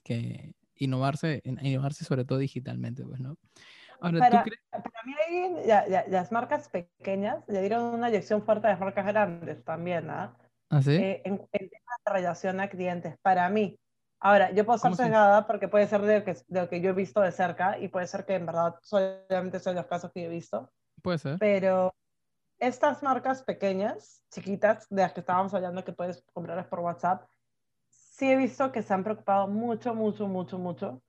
que innovarse, innovarse sobre todo digitalmente, pues, ¿no? para, para, mí las marcas pequeñas le dieron una inyección fuerte a las marcas grandes también, ¿ah? ¿Ah sí? Eh, en, en relación a clientes, para mí. Ahora, yo puedo estar sesgada porque puede ser de lo, que, de lo que yo he visto de cerca y puede ser que en verdad solamente son los casos que he visto. Puede ser. Pero estas marcas pequeñas, chiquitas, de las que estábamos hablando que puedes comprarlas por WhatsApp, sí he visto que se han preocupado mucho, mucho, mucho, mucho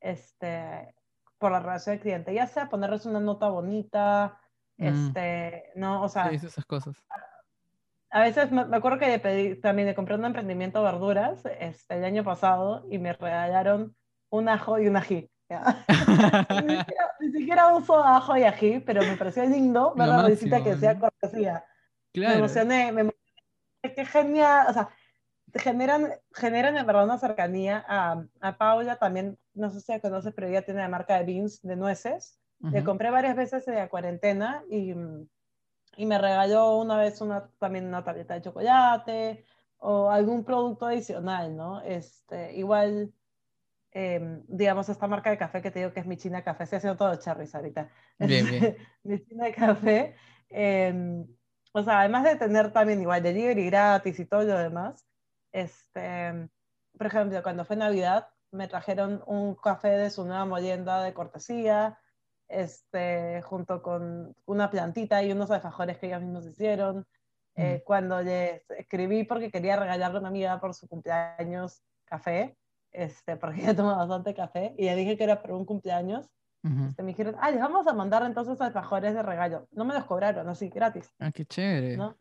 este, por la relación del cliente, ya sea ponerles una nota bonita, mm. este, no, o sea... Sí, esas cosas. A veces me, acuerdo que pedí, también de compré un emprendimiento de verduras este, el año pasado y me regalaron un ajo y un ají. ni, siquiera, uso ajo y ají, pero me pareció lindo ver la visita que decía cortesía. Me emocioné, me emocioné. Qué genial, o sea, generan, generan en verdad una cercanía a, a Paula también, no sé si la conoces, pero ella tiene la marca de beans de nueces. Le compré varias veces en la cuarentena y, y, me regaló una vez una, también una tableta de chocolate o algún producto adicional, ¿no? Este, igual, em, digamos, esta marca de café que te digo que es mi China Café, se ha haciendo todo cherries ahorita. Bien, bien. mi China Café. Eh, o sea, además de tener también igual delivery gratis y todo lo demás, este, por ejemplo, cuando fue Navidad, me trajeron un café de su nueva molienda de cortesía, este, junto con una plantita y unos alfajores que ellos mismos hicieron. Eh, cuando les escribí porque quería regalarle a una amiga por su cumpleaños café, este, porque ella toma bastante café, y le dije que era por un cumpleaños, este, me dijeron, ah, les vamos a mandar entonces alfajores de regalo. No me los cobraron, así, gratis. Ah, qué chévere. ¿no?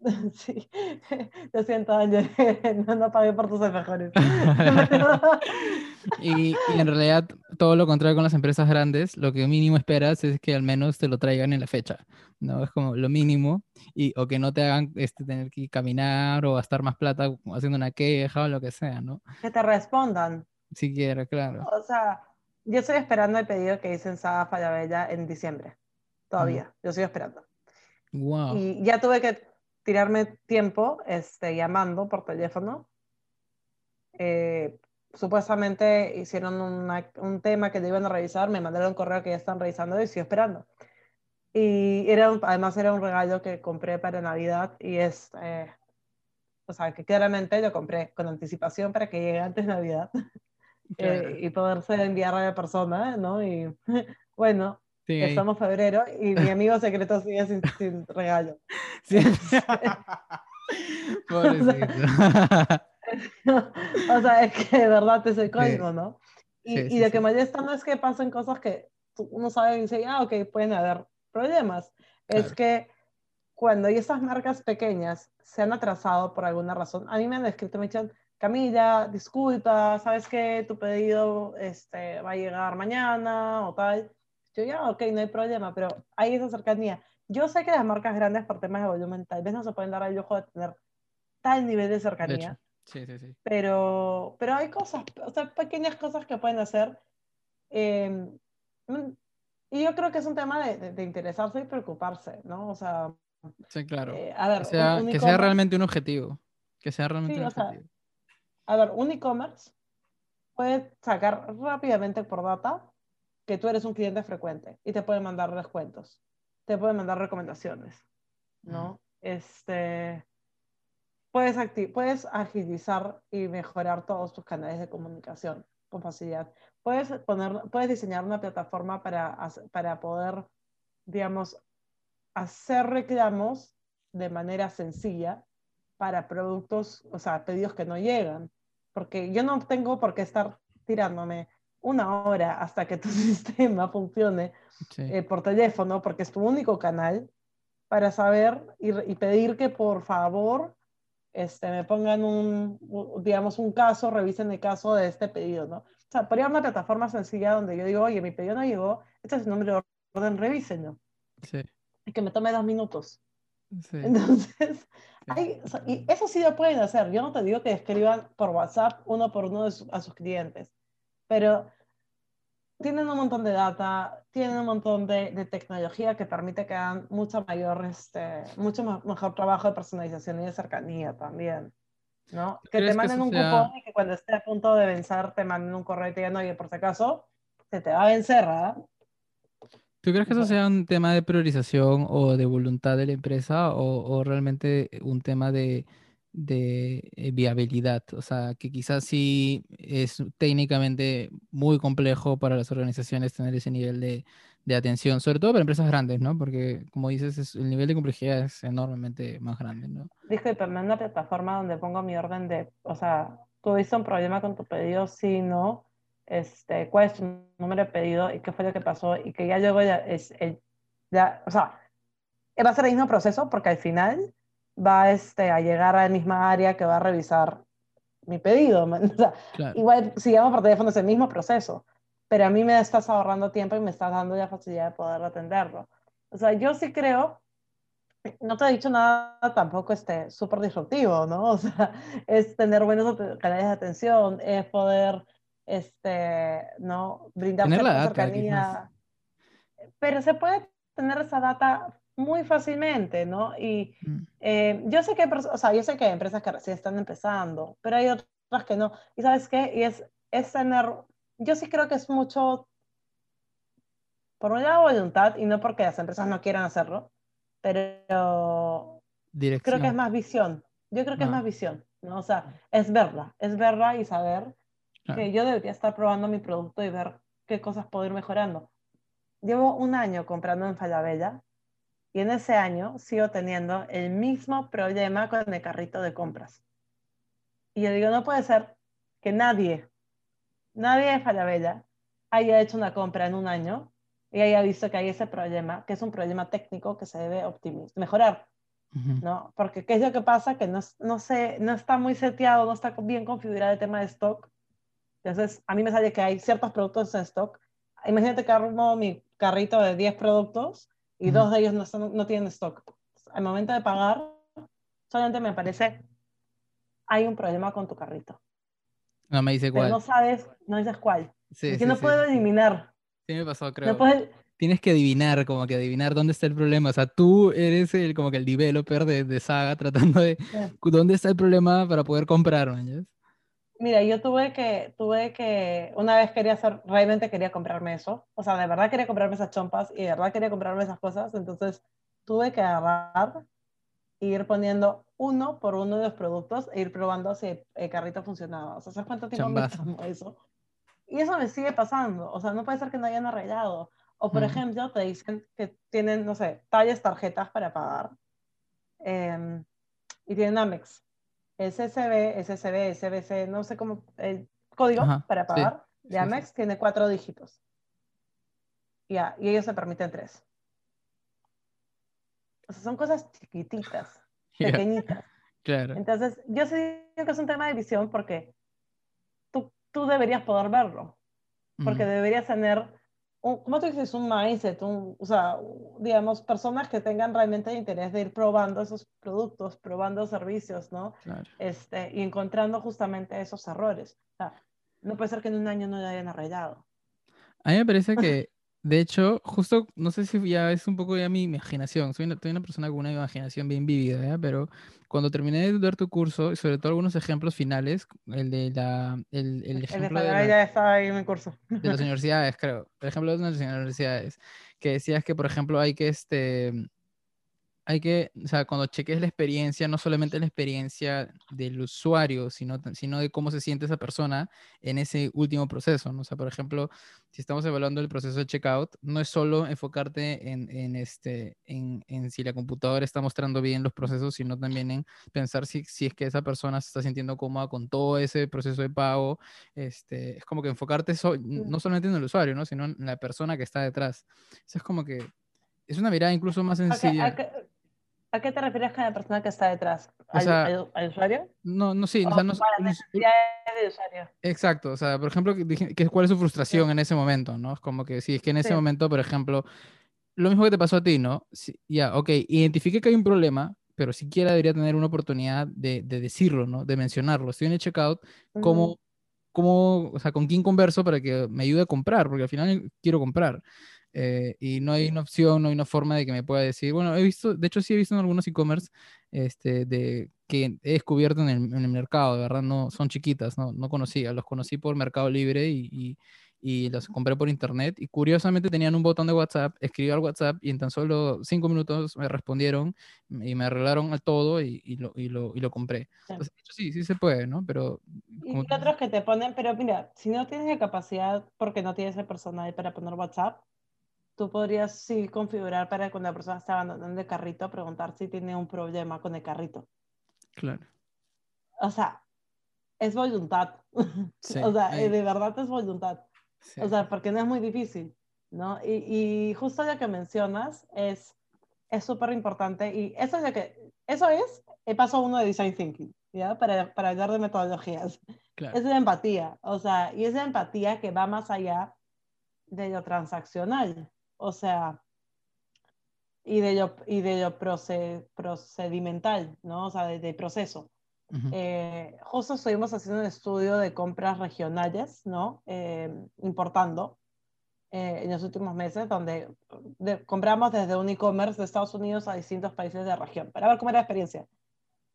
Sí, lo siento, no, no pagué por tus alfajores. y, y, en realidad, todo lo contrario con las empresas grandes, lo que mínimo esperas es que al menos te lo traigan en la fecha, ¿no? Es como lo mínimo, y, o que no te hagan este, tener que caminar o gastar más plata haciendo una queja o lo que sea, ¿no? Que te respondan. Si quieres, claro. O sea, yo estoy esperando el pedido que hice en Saga Falabella en diciembre, todavía, yo estoy esperando. Wow. Y ya tuve que tirarme tiempo este, llamando por teléfono. Eh, supuestamente hicieron un tema que a revisar, me mandaron un correo que ya están revisando y estoy esperando. Y era además era un regalo que compré para Navidad y es, eh, o sea, que claramente lo compré con anticipación para que llegue antes de Navidad eh, y poderse enviar a la persona, ¿no? Y bueno, Estamos febrero y mi amigo secreto sigue sin, regalo. Sí. Pobrecito. o sea, es que de verdad te soy código, ¿no? Y, y lo que molesta no es que pasen cosas que uno sabe y dice, ah, ok, pueden haber problemas. Es que cuando estas marcas pequeñas se han atrasado por alguna razón, a mí me han escrito, me dicen, Camila, disculpa, sabes que tu pedido este, va a llegar mañana o tal. Yo ya, ok, no hay problema, pero hay esa cercanía. Yo sé que las marcas grandes por temas de volumen tal vez no se pueden dar el lujo de tener tal nivel de cercanía. sí, sí, sí. Pero, pero hay cosas, o sea, pequeñas cosas que pueden hacer. Em, y yo creo que es un tema de, de, interesarse y preocuparse, ¿no? O sea... Sí, claro. Eh, a ver, que sea, que sea realmente un objetivo. Que sea realmente un objetivo. a ver, un e-commerce puede sacar rápidamente por data que tú eres un cliente frecuente y te pueden mandar descuentos, te pueden mandar recomendaciones, ¿no? Este, puedes, puedes agilizar y mejorar todos tus canales de comunicación con facilidad. Puedes, poner, puedes diseñar una plataforma para, para poder, digamos, hacer reclamos de manera sencilla para productos, o sea, pedidos que no llegan. Porque yo no tengo por qué estar tirándome una hora hasta que tu sistema funcione eh, por teléfono, porque es tu único canal, para saber y, pedir que por favor este, me pongan un, digamos, un caso, revisen el caso de este pedido, ¿no? O sea, podría una plataforma sencilla donde yo digo, oye, mi pedido no llegó, este es el número de orden, revísenlo. Sí. Y que me tome dos minutos. Sí. Entonces, y eso sí lo pueden hacer. Yo no te digo que escriban por WhatsApp uno por uno a sus clientes, pero tienen un montón de data, tienen un montón de, de tecnología que permite que hagan mucho mayor, este, mucho mejor trabajo de personalización y de cercanía también. ¿no? Que te manden un cupón y que cuando esté a punto de vencer te manden un correo y te digan, oye, por si acaso, se te va a vencer, ¿verdad? ¿Tú crees que eso sea un tema de priorización o de voluntad de la empresa o, o realmente un tema de, de eh, viabilidad. O sea, que quizás sí es técnicamente muy complejo para las organizaciones tener ese nivel de, atención, sobre todo para empresas grandes, ¿no? Porque, como dices, el nivel de complejidad es enormemente más grande, ¿no? Disculpe, una plataforma donde pongo mi orden de, o sea, tuviste un problema con tu pedido, sí, no, este, cuál es tu número de pedido y qué fue lo que pasó y que ya luego ya es, ya, o sea, va a ser el mismo proceso porque al final va este, a llegar a la misma área que va a revisar mi pedido. Igual, si llamo por teléfono es el mismo proceso, pero a mí me estás ahorrando tiempo y me estás dando la facilidad de poder atenderlo. O sea, yo sí creo, no te he dicho nada tampoco este, súper disruptivo, ¿no? O sea, es tener buenos canales de atención, es poder, este, ¿no? Brindar cercanía. Pero se puede tener esa data muy fácilmente, ¿no? Y mm. eh, yo sé que, o sea, yo sé que hay empresas que recién están empezando, pero hay otras que no. ¿Y sabes qué? Y es, es tener, yo sí creo que es mucho, por un lado, voluntad, y no porque las empresas no quieran hacerlo, pero creo que es más visión. Yo creo que es ah. más visión, ¿no? O sea, es verla, es verla y saber que yo debería estar probando mi producto y ver qué cosas puedo ir mejorando. Llevo un año comprando en Falabella y en ese año sigo teniendo el mismo problema con el carrito de compras. Y yo digo, no puede ser que nadie, nadie de Falabella haya hecho una compra en un año y haya visto que hay ese problema, que es un problema técnico que se debe optimizar, mejorar. ¿no? Porque ¿qué es lo que pasa? Que no, no, se, no está muy seteado, no está bien configurado el tema de stock. Entonces, a mí me sale que hay ciertos productos en stock. Imagínate que armo mi carrito de 10 productos y dos de ellos no, no tienen stock. Al momento de pagar, solamente me parece, hay un problema con tu carrito. No me dice cuál. no sabes, no dices cuál. Sí, que no puedo eliminar. Sí me pasó, creo. Tienes que adivinar, como que adivinar dónde está el problema. O sea, tú eres el, como que el developer de, de Saga tratando de dónde está el problema para poder comprar, ¿no? Mira, yo tuve que, tuve que, una vez quería hacer, realmente quería comprarme eso, o sea, de verdad quería comprarme esas chompas y de verdad quería comprarme esas cosas, entonces tuve que agarrar e ir poniendo uno por uno de los productos e ir probando si el carrito funcionaba. O sea, ¿sabes cuánto tiempo me tomó eso? Y eso me sigue pasando, o sea, no puede ser que no hayan arreglado. O, por ejemplo, te dicen que tienen, no sé, tallas tarjetas para pagar em, y tienen Amex SSB, SSB, SBC, no sé cómo, el código para pagar de Amex tiene cuatro dígitos. Ya, y ellos se permiten tres. O sea, son cosas chiquititas, pequeñitas. Claro. Entonces, yo sí digo que es un tema de visión porque tú, tú deberías poder verlo. Porque deberías tener ¿cómo tú dices? Un mindset, o sea, digamos, personas que tengan realmente interés de ir probando esos productos, probando servicios, ¿no? Este, y encontrando justamente esos errores. O sea, no puede ser que en un año no lo hayan arreglado. A mí me parece que de hecho, justo, no sé si ya es un poco ya mi imaginación, soy una, una persona con una imaginación bien vivida, pero cuando terminé de dar tu curso, y sobre todo algunos ejemplos finales, el de la... El, el ejemplo de, ya estaba ahí en mi curso. De las universidades, creo. El ejemplo de las universidades, que decías que, por ejemplo, hay que este, hay que, o sea, cuando cheques la experiencia, no solamente la experiencia del usuario, sino, sino de cómo se siente esa persona en ese último proceso, ¿no? O sea, por ejemplo, si estamos evaluando el proceso de checkout, no es solo enfocarte en, en este, en, en, si la computadora está mostrando bien los procesos, sino también en pensar si, si es que esa persona se está sintiendo cómoda con todo ese proceso de pago. Este, es como que enfocarte no solamente en el usuario, ¿no? Sino en la persona que está detrás. Eso es como que es una mirada incluso más sencilla. ¿A qué te refieres con la persona que está detrás? ¿Al, usuario? No, no, sí. O, sea, no, usuario. Exacto. O sea, por ejemplo, ¿cuál es su frustración en ese momento? ¿no? Es como que si es que en ese momento, por ejemplo, lo mismo que te pasó a ti, ¿no? ya, ok, identifique que hay un problema, pero siquiera debería tener una oportunidad de, de decirlo, ¿no? De mencionarlo. Estoy en el checkout, ¿cómo, cómo, o sea, con quién converso para que me ayude a comprar? Porque al final quiero comprar. Eh, y no hay una opción, no hay una forma de que me pueda decir, bueno, he visto, de hecho sí he visto en algunos e-commerce este, de, que he descubierto en el, en el, mercado, de verdad, no, son chiquitas, no, no conocía, los conocí por Mercado Libre y, y, y los compré por internet y curiosamente tenían un botón de WhatsApp, escribí al WhatsApp y en tan solo cinco minutos me respondieron y me arreglaron todo y, y, lo, y, lo, y lo, compré. sí, sí se puede, ¿no? Pero... Y otros que te ponen, pero mira, si no tienes la capacidad porque no tienes el personal para poner WhatsApp, tú podrías sí configurar para cuando la persona está abandonando el carrito, preguntar si tiene un problema con el carrito. Claro. O sea, es voluntad. o sea, de verdad es voluntad. O sea, porque no es muy difícil, ¿no? Y, y justo lo que mencionas es es súper importante y eso es lo que eso es el paso uno de design thinking, ¿ya? Para, para hablar de metodologías. Es la empatía, o sea, y es la empatía que va más allá de lo transaccional, o sea, y de lo, y de lo procedimental, ¿no? O sea, de, de proceso. Eh, justo estuvimos haciendo un estudio de compras regionales, ¿no? Eh, importando eh, en los últimos meses, donde compramos desde un e-commerce de Estados Unidos a distintos países de la región, para ver cómo era la experiencia.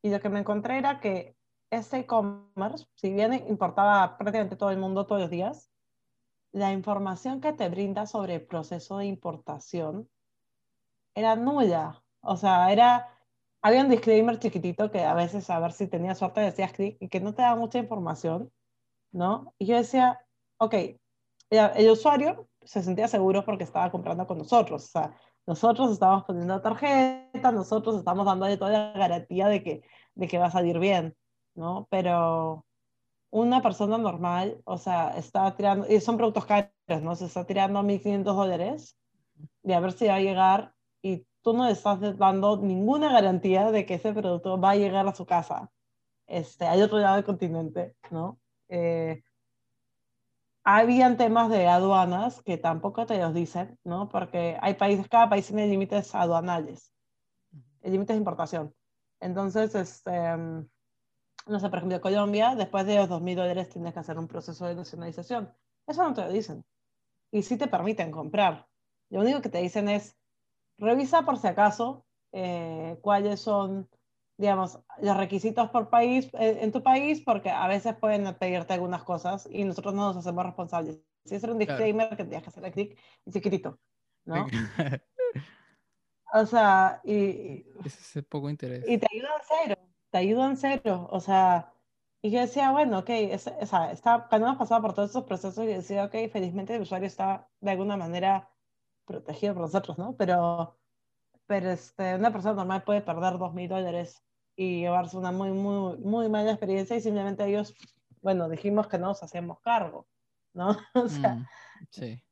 Y lo que me encontré era que ese e-commerce, si bien importaba prácticamente todo el mundo todos los días, la información que te brinda sobre el proceso de importación era nula. O sea, era había un disclaimer chiquitito que a veces, a ver si tenía suerte, decías clic y que no te da mucha información, ¿no? Y yo decía, ok, el usuario se sentía seguro porque estaba comprando con nosotros, o sea, nosotros estábamos poniendo tarjeta, nosotros estamos dándole toda la garantía de que, de que va a salir bien, ¿no? Pero una persona normal, o sea, está tirando, y son productos caros, ¿no? Se está tirando 1.500 dólares y a ver si va a llegar y tú no estás dando ninguna garantía de que ese producto va a llegar a su casa, este, al otro lado del continente, ¿no? Eh, habían temas de aduanas que tampoco te los dicen, ¿no? Porque hay países, cada país tiene límites aduanales, límites de importación. Entonces, este, no sé, por ejemplo, Colombia, después de los 2.000 dólares tienes que hacer un proceso de nacionalización. Eso no te lo dicen. Y sí te permiten comprar. Lo único que te dicen es, revisa por si acaso eh, cuáles son, digamos, los requisitos por país, eh, en tu país, porque a veces pueden pedirte algunas cosas y nosotros no nos hacemos responsables. Si es un disclaimer que tienes que hacer clic y chiquitito, ¿no? o sea, y... Ese es poco interés. Y te ayudan cero, te ayudan cero, o sea... Y yo decía, bueno, ok, es, o sea, está, cuando hemos pasado por todos esos procesos, y decía, ok, felizmente el usuario está de alguna manera protegido por nosotros, ¿no? Pero, pero este, una persona normal puede perder dos mil dólares y llevarse una muy, muy, muy mala experiencia y simplemente ellos, bueno, dijimos que no nos hacemos cargo, ¿no? o sea, mm, sí.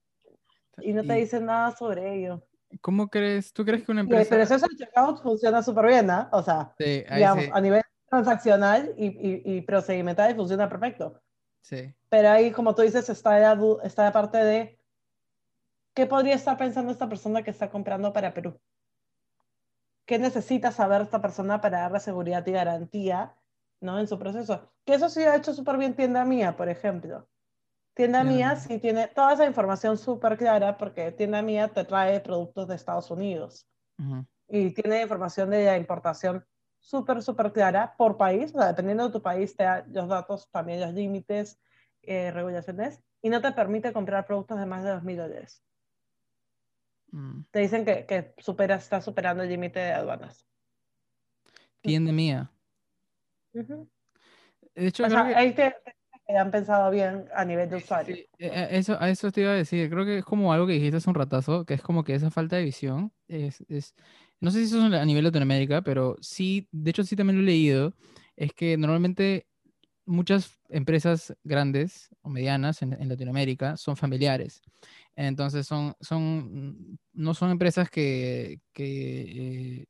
Y no te dicen nada sobre ello. ¿Cómo crees? ¿Tú crees que una empresa... Pero eso el checkout funciona súper bien, ¿no? O sea, digamos, a nivel transaccional y, y, y, procedimental funciona perfecto. Sí. Pero ahí, como tú dices, está la, está la parte de ¿Qué podría estar pensando esta persona que está comprando para Perú? ¿Qué necesita saber esta persona para darle seguridad y garantía ¿no? en su proceso? Que eso sí ha hecho súper bien Tienda Mía, por ejemplo. Tienda Mía sí tiene toda esa información súper clara porque Tienda Mía te trae productos de Estados Unidos. Y tiene información de la importación súper, súper clara por país. O sea, dependiendo de tu país, te da los datos, también los límites, eh, regulaciones. Y no te permite comprar productos de más de 2.000 dólares. Mm. Te dicen que, que supera, está superando el límite de aduanas. Tienda mía. De hecho, ahí te, han pensado bien a nivel de usuario. E, e, eso, a eso te iba a decir. Creo que es como algo que dijiste hace un ratazo, que es como que esa falta de visión es, es no sé si eso es a nivel de Latinoamérica, pero sí, de hecho sí también lo he leído, es que normalmente muchas empresas grandes o medianas en, en Latinoamérica son familiares. Entonces son, son, no son empresas que, que, eh,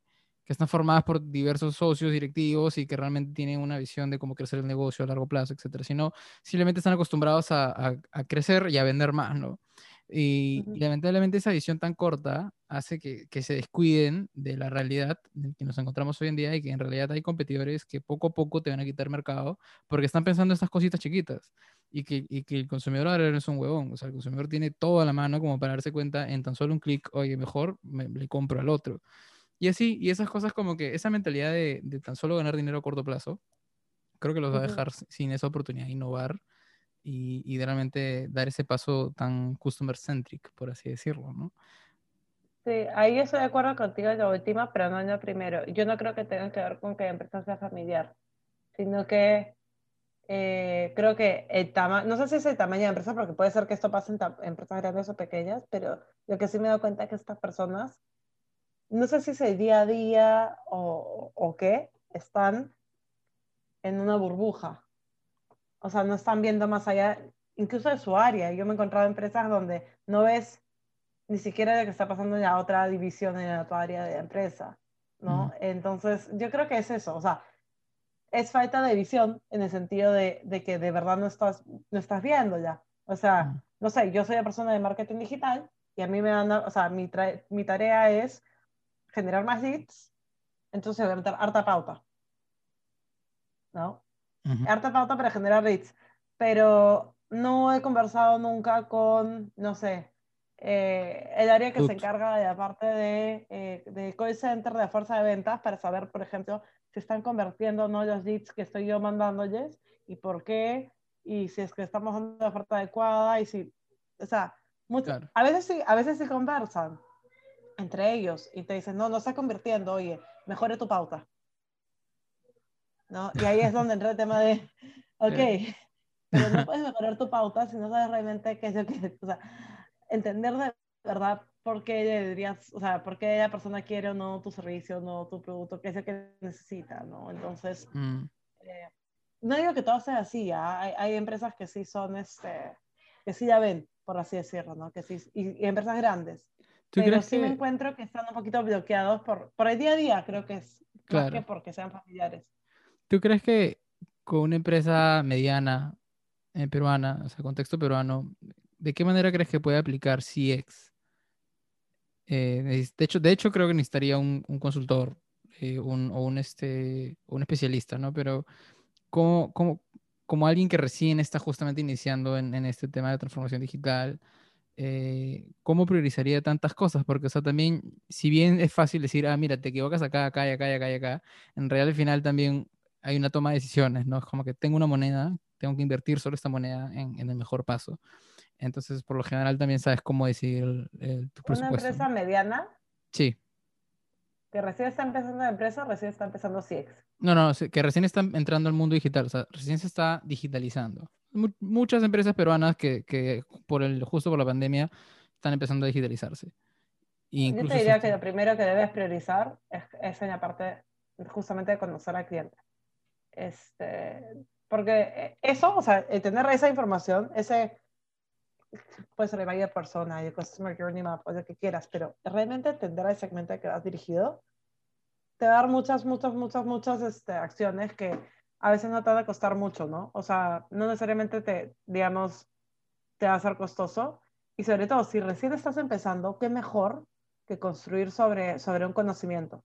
que, están formadas por diversos socios directivos y que realmente tienen una visión de cómo crecer el negocio a largo plazo, etcétera, sino simplemente están acostumbrados a, a, crecer y a vender más, ¿no? Y, lamentablemente esa visión tan corta hace que, que, se descuiden de la realidad en que nos encontramos hoy en día y que en realidad hay competidores que poco a poco te van a quitar mercado porque están pensando en estas cositas chiquitas y que, y que el consumidor ahora no es un huevón. O sea, el consumidor tiene todo a la mano como para darse cuenta en tan solo un clic, oye, mejor me, le compro al otro. Y así, y esas cosas como que esa mentalidad de, de tan solo ganar dinero a corto plazo, creo que los va a dejar sin esa oportunidad de innovar y, y realmente dar ese paso tan customer centric, por así decirlo, ¿no? Sí, ahí estoy de acuerdo contigo en la última, pero no en la primero. Yo no creo que tenga que ver con que la empresa sea familiar, sino que eh, creo que el tamaño, no sé si es el tamaño de empresa, porque puede ser que esto pase en empresas grandes o pequeñas, pero lo que sí me he dado cuenta es que estas personas, no sé si es el día a día o, o qué, están en una burbuja. O sea, no están viendo más allá, incluso de su área. Yo me he encontrado empresas donde no ves ni siquiera lo que está pasando en la otra división, en la otra área de la empresa, ¿no? Entonces, yo creo que es eso, o sea, es falta de visión en el sentido de, de, que de verdad no estás, no estás viendo ya. O sea, no sé, yo soy la persona de marketing digital y a mí me dan, o sea, mi, mi tarea es generar más leads, entonces voy a meter harta pauta. ¿No? Harta pauta para generar leads. Pero no he conversado nunca con, no sé, eh, el área que se encarga de la parte de, eh, de call center, de fuerza de ventas, para saber, por ejemplo, si están convirtiendo o no los leads que estoy yo mandándoles y por qué, y si es que estamos dando la oferta adecuada, y si, o sea, a, veces sí, a veces sí conversan entre ellos y te dicen, no, no está convirtiendo, oye, mejore tu pauta. ¿No? Y ahí es donde entra el tema de, ok, pero no puedes mejorar tu pauta si no sabes realmente qué es lo que, o sea, entender de verdad por qué deberías, o sea, por qué la persona quiere o no tu servicio, no tu producto, qué es lo que necesita, ¿no? Entonces, mm. eh, no digo que todo sea así, ¿ah? hay, hay, empresas que sí son, este, que sí ya ven, por así decirlo, ¿no? Que sí, y, empresas grandes. Pero sí me encuentro que están un poquito bloqueados por, por el día a día, creo que es, claro. más que porque sean familiares. ¿Tú crees que con una empresa mediana, eh, peruana, o sea, contexto peruano, ¿de qué manera crees que puede aplicar CX? Eh, de, hecho, de hecho, creo que necesitaría un, consultor eh, un, o un, este, un especialista, ¿no? Pero como, como, como alguien que recién está justamente iniciando en, en este tema de transformación digital, eh, ¿cómo priorizaría tantas cosas? Porque, o sea, también, si bien es fácil decir, ah, mira, te equivocas acá, acá y acá y acá y acá, en realidad al final también hay una toma de decisiones, ¿no? Es como que tengo una moneda, tengo que invertir solo esta moneda en, en el mejor paso. Entonces, por lo general, también sabes cómo decidir el, tu presupuesto. ¿Una empresa mediana? Sí. ¿Que recién está empezando la empresa recién está empezando CX? No, no, que recién está entrando al mundo digital, o sea, recién se está digitalizando. muchas empresas peruanas que, que, por el, justo por la pandemia están empezando a digitalizarse. Yo te diría que lo primero que debes priorizar es, es en la parte justamente de conocer al cliente. Este, porque eso, o sea, tener esa información, ese puede ser de persona, el Customer Journey Map o lo que quieras, pero realmente tendrá el segmento que vas dirigido, te va a dar muchas, muchas, muchas, muchas este, acciones que a veces no te van a costar mucho, ¿no? O sea, no necesariamente te, digamos, te va a ser costoso. Y sobre todo, si recién estás empezando, qué mejor que construir sobre, sobre un conocimiento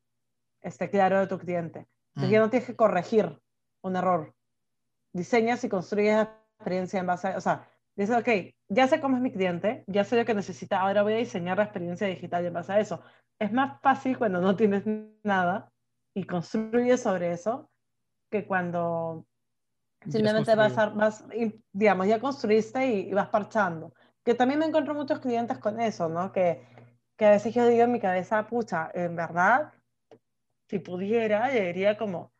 este, claro de tu cliente. Mm. ya no tienes que corregir un error. Diseñas y construyes la experiencia en base a, o sea, Dice, ok, ya sé cómo es mi cliente, ya sé lo que necesita, ahora voy a diseñar la experiencia digital en base a eso. Es más fácil cuando no tienes nada y construyes sobre eso que cuando simplemente vas, a, vas, digamos, ya construiste y, vas parchando. Que también me encuentro muchos clientes con eso, ¿no? Que, que a veces yo digo en mi cabeza, pucha, en verdad, si pudiera, yo diría como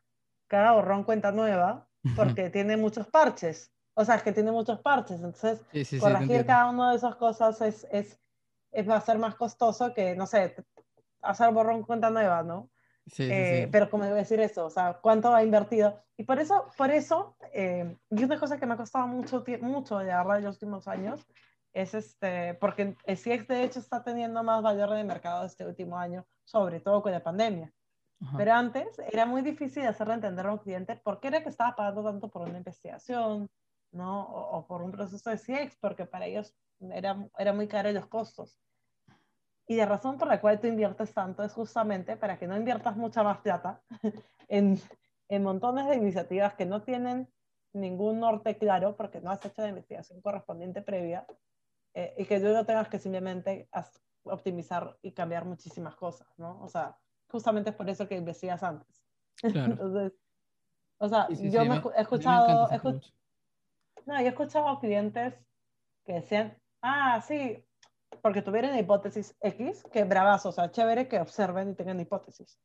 cada borrón cuenta nueva, porque tiene muchos parches. O sea, es que tiene muchos parches, entonces corregir cada una de esas cosas es, es, es, va a ser más costoso que, no sé, hacer borrón cuenta nueva, ¿no? Eh, pero como debo decir eso, o sea, ¿cuánto ha invertido? Y por eso, por eso, eh, y una cosa que me ha costado mucho, mucho de verdad en los últimos años, es este, porque el CX de hecho está teniendo más valor de mercado este último año, sobre todo con la pandemia. Pero antes era muy difícil hacerle entender a un cliente por qué era que estaba pagando tanto por una investigación, ¿no? O, por un proceso de CX, porque para ellos era, era muy caro los costos. Y la razón por la cual tú inviertes tanto es justamente para que no inviertas mucha más plata en, en montones de iniciativas que no tienen ningún norte claro porque no has hecho la investigación correspondiente previa eh, y que luego tengas que simplemente optimizar y cambiar muchísimas cosas, ¿no? O sea, justamente es por eso que investigas antes. Entonces, o sea, yo me he escuchado, No, yo he escuchado clientes que decían, ah, sí, porque tuvieron hipótesis X, que bravas, o sea, chévere que observen y tengan hipótesis.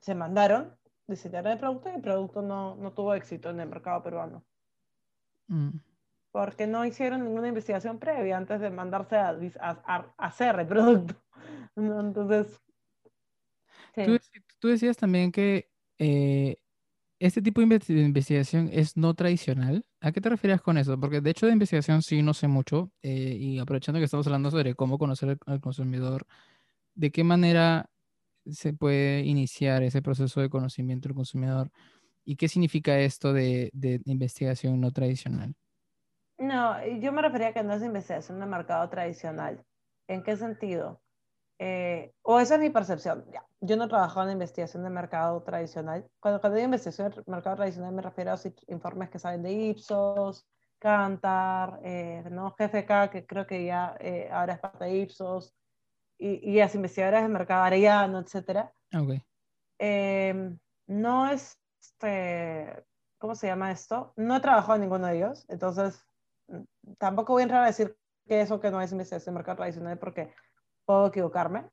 Se mandaron, diseñaron el producto y el producto no, no tuvo éxito en el mercado peruano. Mm. Porque no hicieron ninguna investigación previa antes de mandarse a, a, hacer el producto. Entonces... Tú, decías también que eh, este tipo de investigación es no tradicional. ¿A qué te refieres con eso? Porque de hecho de investigación sí no sé mucho eh, y aprovechando que estamos hablando sobre cómo conocer al consumidor, ¿de qué manera se puede iniciar ese proceso de conocimiento del consumidor y qué significa esto de, de investigación no tradicional? No, yo me refería a que no es investigación de mercado tradicional. ¿En qué sentido? Eh, o esa es mi percepción. Ya. Yo no he trabajado en investigación de mercado tradicional. Cuando, cuando digo investigación de mercado tradicional me refiero a informes que salen de Ipsos, Cantar, eh, ¿no? GFK, que creo que ya eh, ahora es parte de Ipsos, y, y las investigadoras de mercado arellano, etc. Okay. Em, no es, este, ¿cómo se llama esto? No he trabajado en ninguno de ellos, entonces mm, tampoco voy a entrar a decir que eso que no es investigación de mercado tradicional porque puedo equivocarme.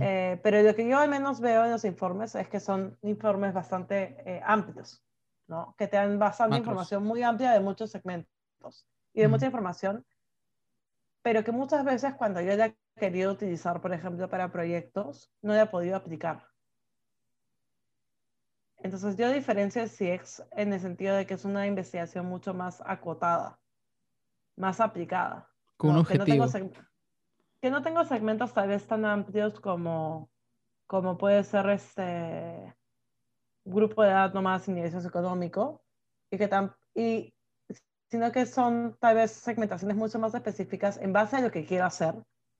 Eh, pero lo que yo al menos veo en los informes es que son informes bastante eh, amplios, ¿no? que te dan bastante información muy amplia de muchos segmentos y de mucha información, pero que muchas veces cuando yo ya he querido utilizar, por ejemplo, para proyectos, no he podido aplicar. Entonces yo diferencio el CX en el sentido de que es una investigación mucho más acotada, más aplicada. Con un objetivo que no tengo segmentos tal vez tan amplios como, como puede ser este grupo de edad nomás sin ingresos económico, y que tan, y, sino que son tal vez segmentaciones mucho más específicas en base a lo que quiero hacer,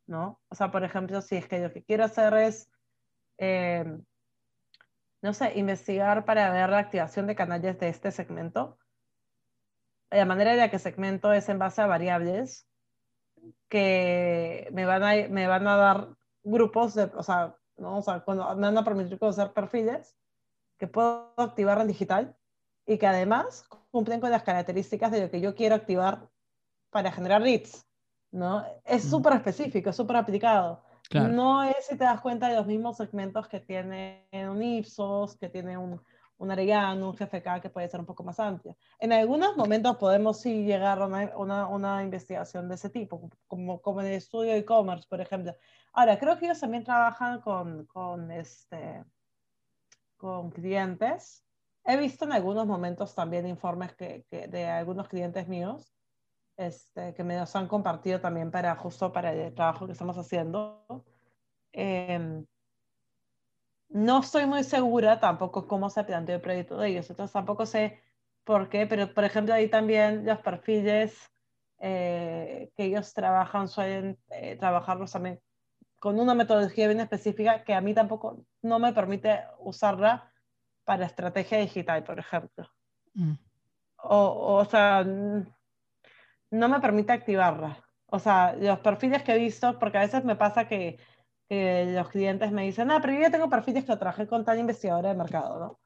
¿no? O sea, por ejemplo, si es que lo que quiero hacer es, eh, no sé, investigar para ver la activación de canales de este segmento, la manera de la que segmento es en base a variables que me van a, me van a dar grupos, de, o sea, ¿no? o sea, cuando me van a permitir conocer perfiles que puedo activar en digital y que además cumplen con las características de lo que yo quiero activar para generar leads, ¿no? Es súper específico, es súper aplicado. No es, si te das cuenta, de los mismos segmentos que tiene un Ipsos, que tiene un, un Arellano, un GFK que puede ser un poco más amplia. En algunos momentos podemos sí llegar a una, una, investigación de ese tipo, como, como en el estudio e-commerce, por ejemplo. Ahora, creo que ellos también trabajan con, con, este, con clientes. He visto en algunos momentos también informes que, que de algunos clientes míos este, que me los han compartido también para justo para el trabajo que estamos haciendo. Eh, no estoy muy segura tampoco cómo se planteó el proyecto de ellos, entonces tampoco sé por qué, pero por ejemplo ahí también los perfiles eh, que ellos trabajan suelen eh, trabajarlos también con una metodología bien específica que a mí tampoco no me permite usarla para estrategia digital, por ejemplo. Mm. O, o sea, no me permite activarla. O sea, los perfiles que he visto, porque a veces me pasa que los clientes me dicen, ah, pero yo ya tengo perfiles que trabajé con tal investigadora de mercado, ¿no?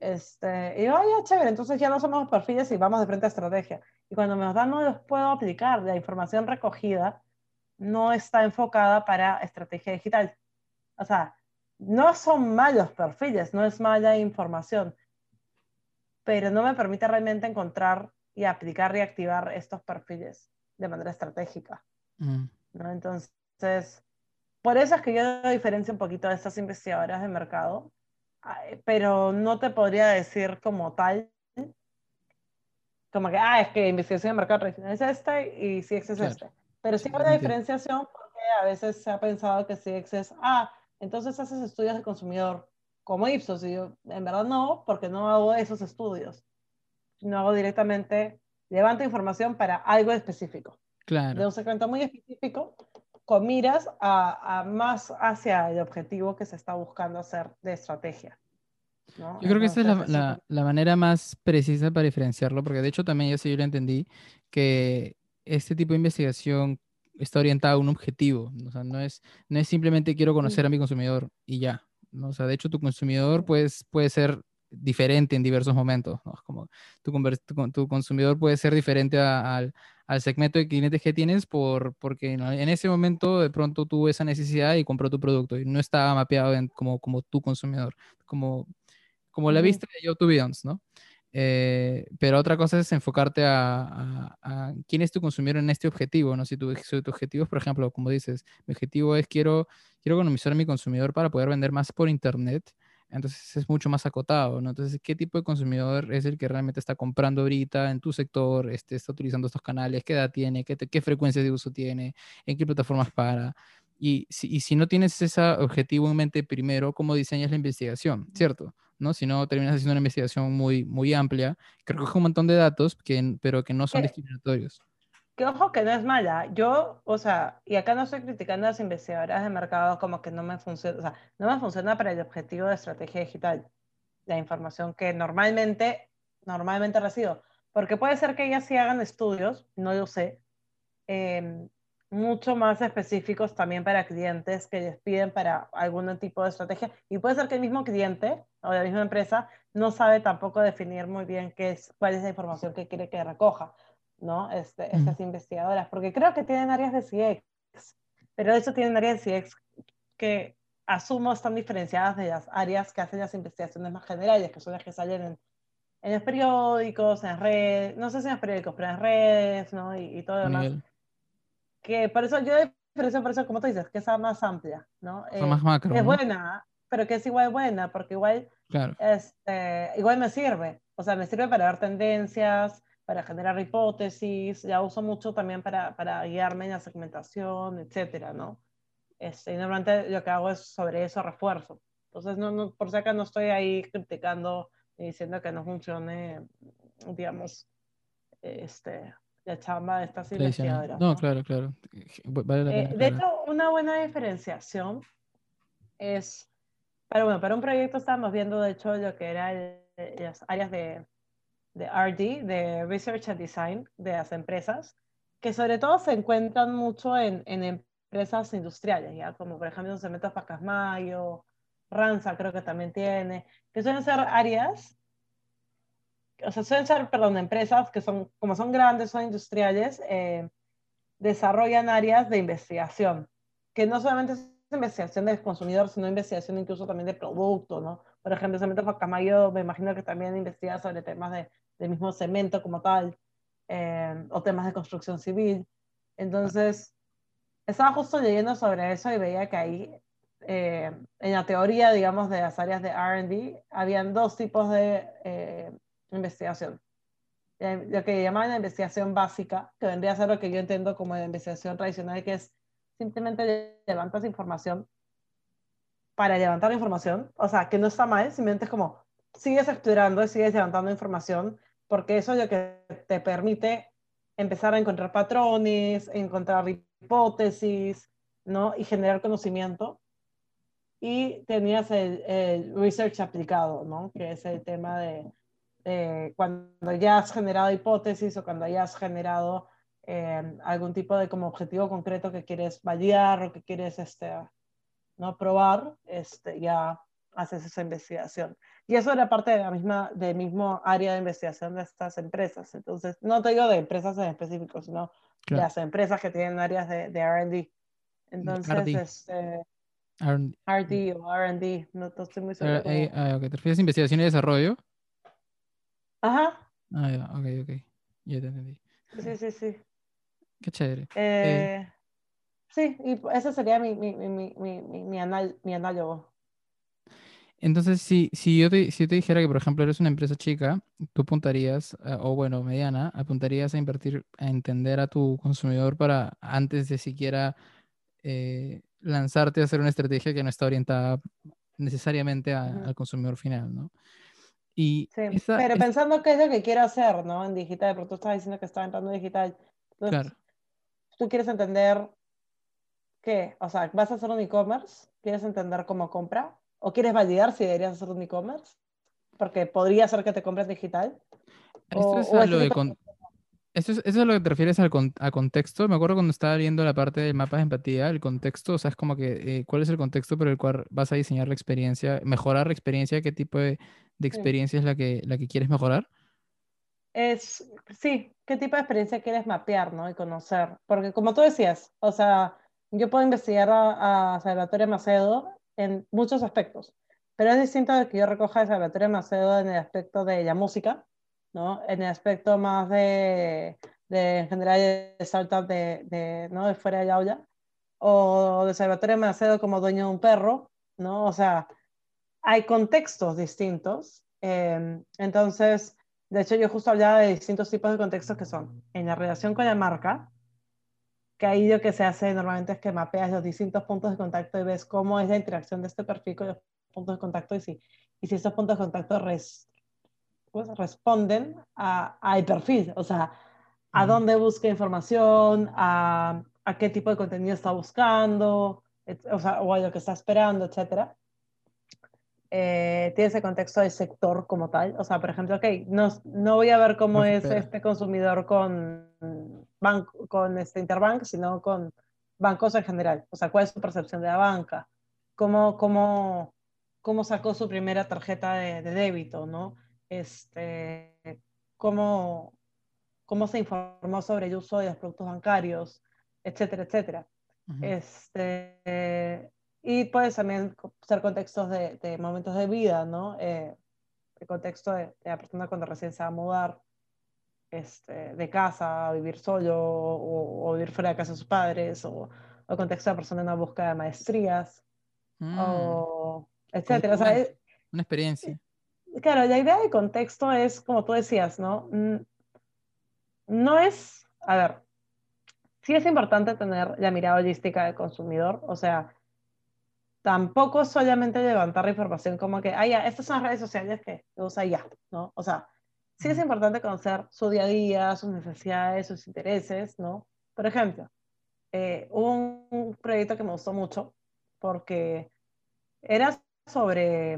Este, y yo, ya, chévere, entonces ya no somos perfiles y vamos de frente a estrategia. Y cuando me los dan, no los puedo aplicar. La información recogida no está enfocada para estrategia digital. O sea, no son malos perfiles, no es mala información, pero no me permite realmente encontrar y aplicar y activar estos perfiles de manera estratégica. Mm. ¿no? Entonces, por eso es que yo diferencio un poquito de estas investigadoras de mercado, pero no te podría decir como tal, como que, ah, es que investigación de mercado tradicional es este y CX es este. Pero sí hay una diferenciación porque a veces se ha pensado que CX es, ah, entonces haces estudios de consumidor como Ipsos. Y yo, en verdad no, porque no hago esos estudios. No hago directamente, levanto información para algo específico. Claro. De un segmento muy específico con miras a, más hacia el objetivo que se está buscando hacer de estrategia. Yo creo que esa es la, la, manera más precisa para diferenciarlo, porque de hecho también yo sí yo lo entendí, que este tipo de investigación está orientada a un objetivo, o sea, no es, no es simplemente quiero conocer a mi consumidor y ya, ¿no? o sea, de hecho tu consumidor pues, puede ser diferente en diversos momentos. ¿no? Como tu, tu, consumidor puede ser diferente al, al, segmento de clientes que tienes por, porque en ese momento de pronto tuvo esa necesidad y compró tu producto y no estaba mapeado como, como tu consumidor, como, como la vista de YouTube ¿no? Eh, pero otra cosa es enfocarte a, quién es tu consumidor en este objetivo, ¿no? Si tu, tu, objetivo es, por ejemplo, como dices, mi objetivo es quiero, quiero economizar a mi consumidor para poder vender más por internet, entonces es mucho más acotado, ¿no? Entonces, ¿qué tipo de consumidor es el que realmente está comprando ahorita en tu sector, este, está utilizando estos canales, qué edad tiene, qué, qué frecuencia de uso tiene, en qué plataformas para? Y si, y si no tienes ese objetivo en mente primero, ¿cómo diseñas la investigación? ¿Cierto? ¿no? Si no, terminas haciendo una investigación muy, muy amplia, que recoge un montón de datos, que, pero que no son discriminatorios. Que ojo que no es mala. Yo, o sea, y acá no estoy criticando a las investigadoras de mercado como que no me funciona, o sea, no me funciona para el objetivo de estrategia digital, la información que normalmente, normalmente recibo. Porque puede ser que ellas sí hagan estudios, no lo sé, eh, mucho más específicos también para clientes que les piden para algún tipo de estrategia. Y puede ser que el mismo cliente o la misma empresa no sabe tampoco definir muy bien qué es, cuál es la información que quiere que recoja, ¿no? Este, Estas investigadoras, porque creo que tienen áreas de CX, pero eso tienen áreas de CX que asumo están diferenciadas de las áreas que hacen las investigaciones más generales, que son las que salen en, en los periódicos, en redes, no sé si en los periódicos, pero en redes, ¿no? Y, y todo lo demás que por eso yo diferencio por eso, como tú dices, que es más amplia, ¿no? Eh, más macro, es buena, pero que es igual buena, porque igual, claro. este, igual me sirve. O sea, me sirve para dar tendencias, para generar hipótesis, ya uso mucho también para, para guiarme en la segmentación, etcétera, ¿no? Este, y normalmente lo que hago es sobre eso refuerzo. Entonces, no, no, por si acaso no estoy ahí criticando y diciendo que no funcione, digamos, este, la chamba de estas investigadoras. No, claro, claro. Eh, de hecho, una buena diferenciación es, para, bueno, para un proyecto estábamos viendo, de hecho, lo que eran las áreas de, de RD, de Research and Design de las empresas, que sobre todo se encuentran mucho en, en empresas industriales, ¿ya? como por ejemplo Cementos Pacasmayo, Ranza creo que también tiene, que suelen ser áreas o sea, suelen ser, perdón, empresas que son, como son grandes, son industriales, eh, desarrollan áreas de investigación, que no solamente es investigación del consumidor, sino investigación incluso también de producto, ¿no? Por ejemplo, Cemento Facamayo, me imagino que también investiga sobre temas de, del mismo cemento como tal, eh, o temas de construcción civil. Entonces, estaba justo leyendo sobre eso y veía que ahí, eh, en la teoría, digamos, de las áreas de RD, habían dos tipos de investigación. Lo que llaman la investigación básica, que vendría a ser lo que yo entiendo como la investigación tradicional, que es simplemente levantas información para levantar información, o sea, que no está mal, simplemente es como sigues estudiando y sigues levantando información, porque eso es lo que te permite empezar a encontrar patrones, encontrar hipótesis, ¿no? Y generar conocimiento. Y tenías el, research aplicado, ¿no? Que es el tema de cuando ya has generado hipótesis o cuando ya has generado eh, algún tipo de como objetivo concreto que quieres validar o que quieres este, no probar, este, ya haces esa investigación. Y eso era parte de la misma, del mismo área de investigación de estas empresas. Entonces, no te digo de empresas en específico, sino de las empresas que tienen áreas de, de R&D. Entonces, este, R&D o R&D, no, estoy muy seguro. Eh, ah, ¿Te refieres a investigación y desarrollo? Ajá. Ah, ya, ok, ok. Ya te entendí. Sí, sí, sí. Qué chévere. Eh, eh, sí, y ese sería mi, mi, mi, mi, mi, análogo. Entonces, si, si, yo te, si te dijera que, por ejemplo, eres una empresa chica, tú apuntarías, o bueno, mediana, apuntarías a invertir, a entender a tu consumidor para antes de siquiera eh, lanzarte a hacer una estrategia que no está orientada necesariamente al consumidor final, ¿no? sí, pero pensando qué es lo que quiero hacer, ¿no? En digital, porque tú estabas diciendo que estaba entrando en digital. claro. Tú quieres entender qué, o sea, ¿vas a hacer un e-commerce? ¿Quieres entender cómo compra? ¿O quieres validar si deberías hacer un e-commerce? Porque podría ser que te compres digital. Esto es, Eso es, eso es lo que te refieres al a contexto. Me acuerdo cuando estaba viendo la parte del mapa de empatía, el contexto, o sea, es como que eh, cuál es el contexto por el cual vas a diseñar la experiencia, mejorar la experiencia, qué tipo de, experiencia es la que, la que quieres mejorar. Es, sí, qué tipo de experiencia quieres mapear, ¿no? Y conocer. Porque como tú decías, o sea, yo puedo investigar a, a Salvatore Macedo en muchos aspectos, pero es distinto de que yo recoja a Salvatore Macedo en el aspecto de la música, ¿no? En el aspecto más de, de en general, de startup de, de, ¿no? de fuera de la olla, o de Salvatore Macedo como dueño de un perro, ¿no? O sea, hay contextos distintos. Eh, entonces, de hecho, yo justo hablaba de distintos tipos de contextos que son en la relación con la marca, que ahí lo que se hace normalmente es que mapeas los distintos puntos de contacto y ves cómo es la interacción de este perfil con los puntos de contacto y si, y si esos puntos de contacto res, pues, responden a, al perfil, o sea, a dónde busca información, a, a, qué tipo de contenido está buscando, o, sea, o a lo que está esperando, etcétera. Eh, tiene ese contexto del sector como tal. O sea, por ejemplo, ok, no, no voy a ver cómo es este consumidor con, banco, con este Interbank, sino con bancos en general. O sea, cuál es su percepción de la banca, cómo, cómo, cómo sacó su primera tarjeta de, de débito, ¿no? Este, cómo, cómo se informó sobre el uso de los productos bancarios, etcétera, etcétera. este, y puede también ser contextos de, de momentos de vida, ¿no? Eh, el contexto de, la persona cuando recién se va a mudar este, de casa, a vivir solo o, vivir fuera de casa de sus padres, o, el contexto de la persona en una búsqueda de maestrías, mm. o etcétera. O sea, una experiencia. Claro, la idea de contexto es, como tú decías, ¿no? No es, a ver, sí es importante tener la mirada holística del consumidor, o sea, tampoco solamente levantar la información como que, ah, ya, estas son las redes sociales que usa ya, ¿no? O sea, sí es importante conocer su día a día, sus necesidades, sus intereses, ¿no? Por ejemplo, eh, hubo un proyecto que me gustó mucho porque era sobre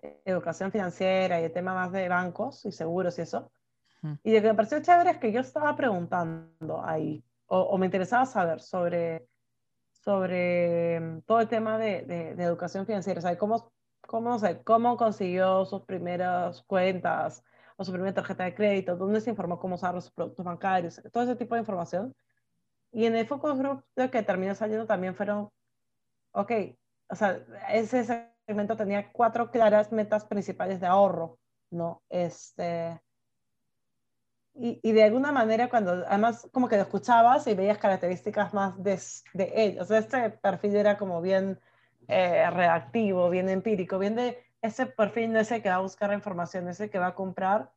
eh, educación financiera y el tema más de bancos y seguros y eso. Y lo que me pareció chévere es que yo estaba preguntando ahí, o, o me interesaba saber sobre sobre mm, todo el tema de, de, educación financiera, o sea, cómo, cómo, cómo consiguió sus primeras cuentas o su primera tarjeta de crédito, dónde se informó cómo usar los productos bancarios, todo ese tipo de información. Y en el Focus Group lo que terminó saliendo también fueron, ok, o sea, ese segmento tenía cuatro claras metas principales de ahorro, ¿no? Este, y, y, de alguna manera cuando además como que lo escuchabas y veías características más de, de él, o sea, este perfil era como bien eh, reactivo, bien empírico, bien de ese perfil no es el que va a buscar información, es el que va a comprar,